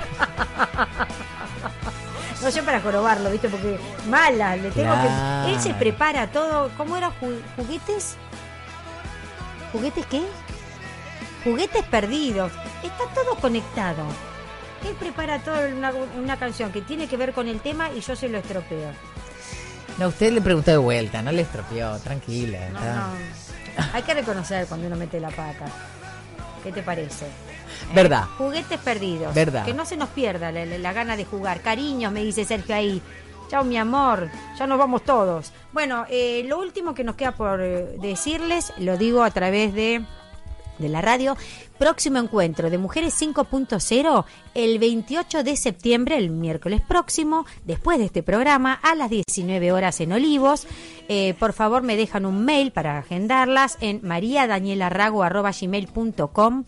S3: No sé para jorobarlo, ¿viste? Porque mala, le tengo
S4: Claro.
S3: que. Él se prepara todo. ¿Cómo era? Ju- ¿Juguetes? ¿Juguetes qué? Juguetes perdidos. Está todo conectado. Él prepara toda una, una canción que tiene que ver con el tema y yo se lo estropeo.
S4: No, usted le preguntó de vuelta, no le estropeó, tranquila.
S3: No. [laughs] Hay que reconocer cuando uno mete la pata. ¿Qué te parece? ¿Eh?
S4: Verdad.
S3: Juguetes perdidos.
S4: Verdad.
S3: Que no se nos pierda la, la- la gana de jugar. Cariños, me dice Sergio ahí. Chao, mi amor. Ya nos vamos todos. Bueno, eh, lo último que nos queda por eh, decirles, lo digo a través de, de la radio. Próximo encuentro de Mujeres 5.0 el 28 de septiembre, el miércoles próximo, después de este programa, a las 19 horas en Olivos. Eh, por favor, me dejan un mail para agendarlas en mariadanielarago.gmail.com.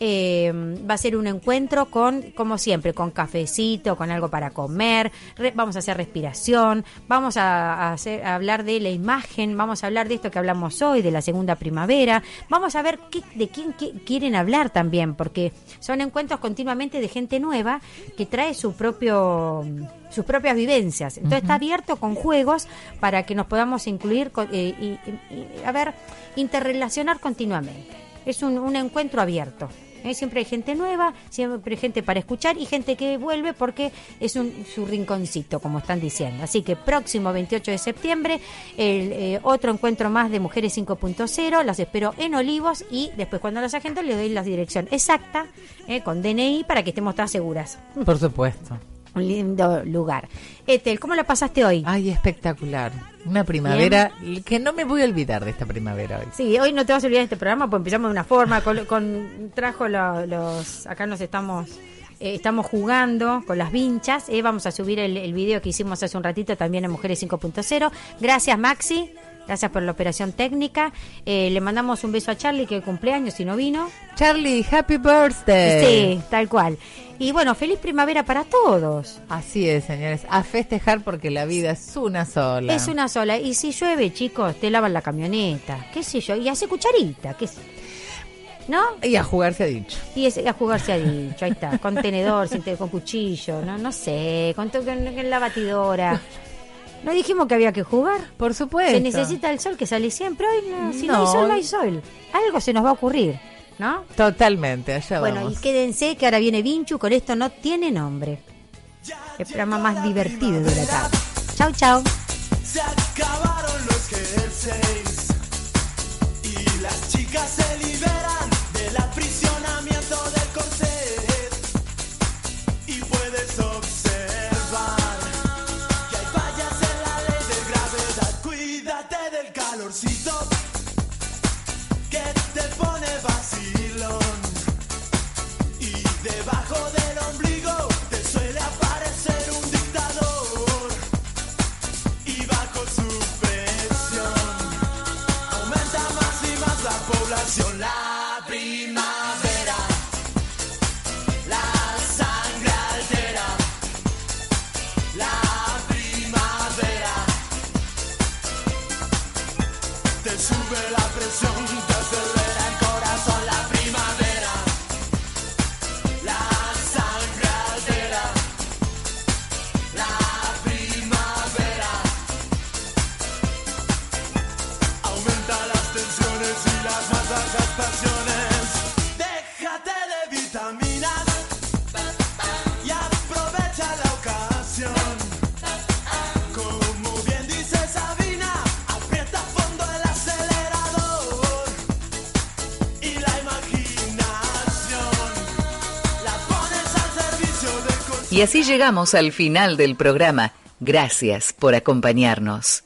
S3: Eh, va a ser un encuentro con, como siempre, con cafecito, con algo para comer. re- vamos a hacer respiración, vamos a, a hacer, a hablar de la imagen, vamos a hablar de esto que hablamos hoy, de la segunda primavera. Vamos a ver qué- de quién qui- quieren hablar también, porque son encuentros continuamente de gente nueva que trae su propio sus propias vivencias. Entonces está abierto con juegos para que nos podamos incluir eh, y, y- y, a ver, interrelacionar continuamente. Es un, un encuentro abierto. ¿Eh? Siempre hay gente nueva, siempre hay gente para escuchar y gente que vuelve porque es un, su rinconcito, como están diciendo. Así que próximo 28 de septiembre, el, eh, otro encuentro más de Mujeres 5.0. Las espero en Olivos y después cuando las agendo les doy la dirección exacta ¿eh? con DNI para que estemos todas seguras.
S4: Por supuesto.
S3: Un lindo lugar. Etel, ¿cómo la pasaste hoy?
S4: Ay, espectacular. Una primavera que no me voy a olvidar de esta primavera hoy.
S3: Sí, hoy no te vas a olvidar de este programa, pues empezamos de una forma, con, con- trajo lo- los, acá nos estamos, eh, estamos jugando con las vinchas, eh, vamos a subir el, el video que hicimos hace un ratito también en Mujeres 5.0. Gracias Maxi, gracias por la operación técnica, Eh, le mandamos un beso a Charlie que cumpleaños y no vino.
S4: Charlie, happy birthday.
S3: Sí, tal cual. Y bueno, feliz primavera para todos.
S4: Así es, señores. A festejar porque la vida es una sola.
S3: Es una sola. Y si llueve, chicos, te lavan la camioneta, qué sé yo, y hace cucharita, qué sé. ¿No?
S4: Y a jugar se ha dicho.
S3: Y es, a jugar se ha dicho, ahí está, con tenedor, [laughs] con cuchillo, no, no sé, con, con- con la batidora. ¿No dijimos que había que jugar?
S4: Por supuesto.
S3: Se necesita el sol que sale siempre. Hoy no, si no,
S4: No.
S3: hay sol, no hay sol. Algo se nos va a ocurrir, ¿no?
S4: Totalmente, allá
S3: Bueno,
S4: vamos.
S3: y quédense que ahora viene Vinchu, con esto no tiene nombre. El programa más divertido de la tarde. Chau, chau.
S2: Se acabaron los jerseys y las chicas se liberan del aprisionamiento del corset calorcito que te pone vacilón y debajo del ombligo te suele aparecer un dictador y bajo su presión aumenta más y más la población. La
S1: Y así llegamos al final del programa. Gracias por acompañarnos.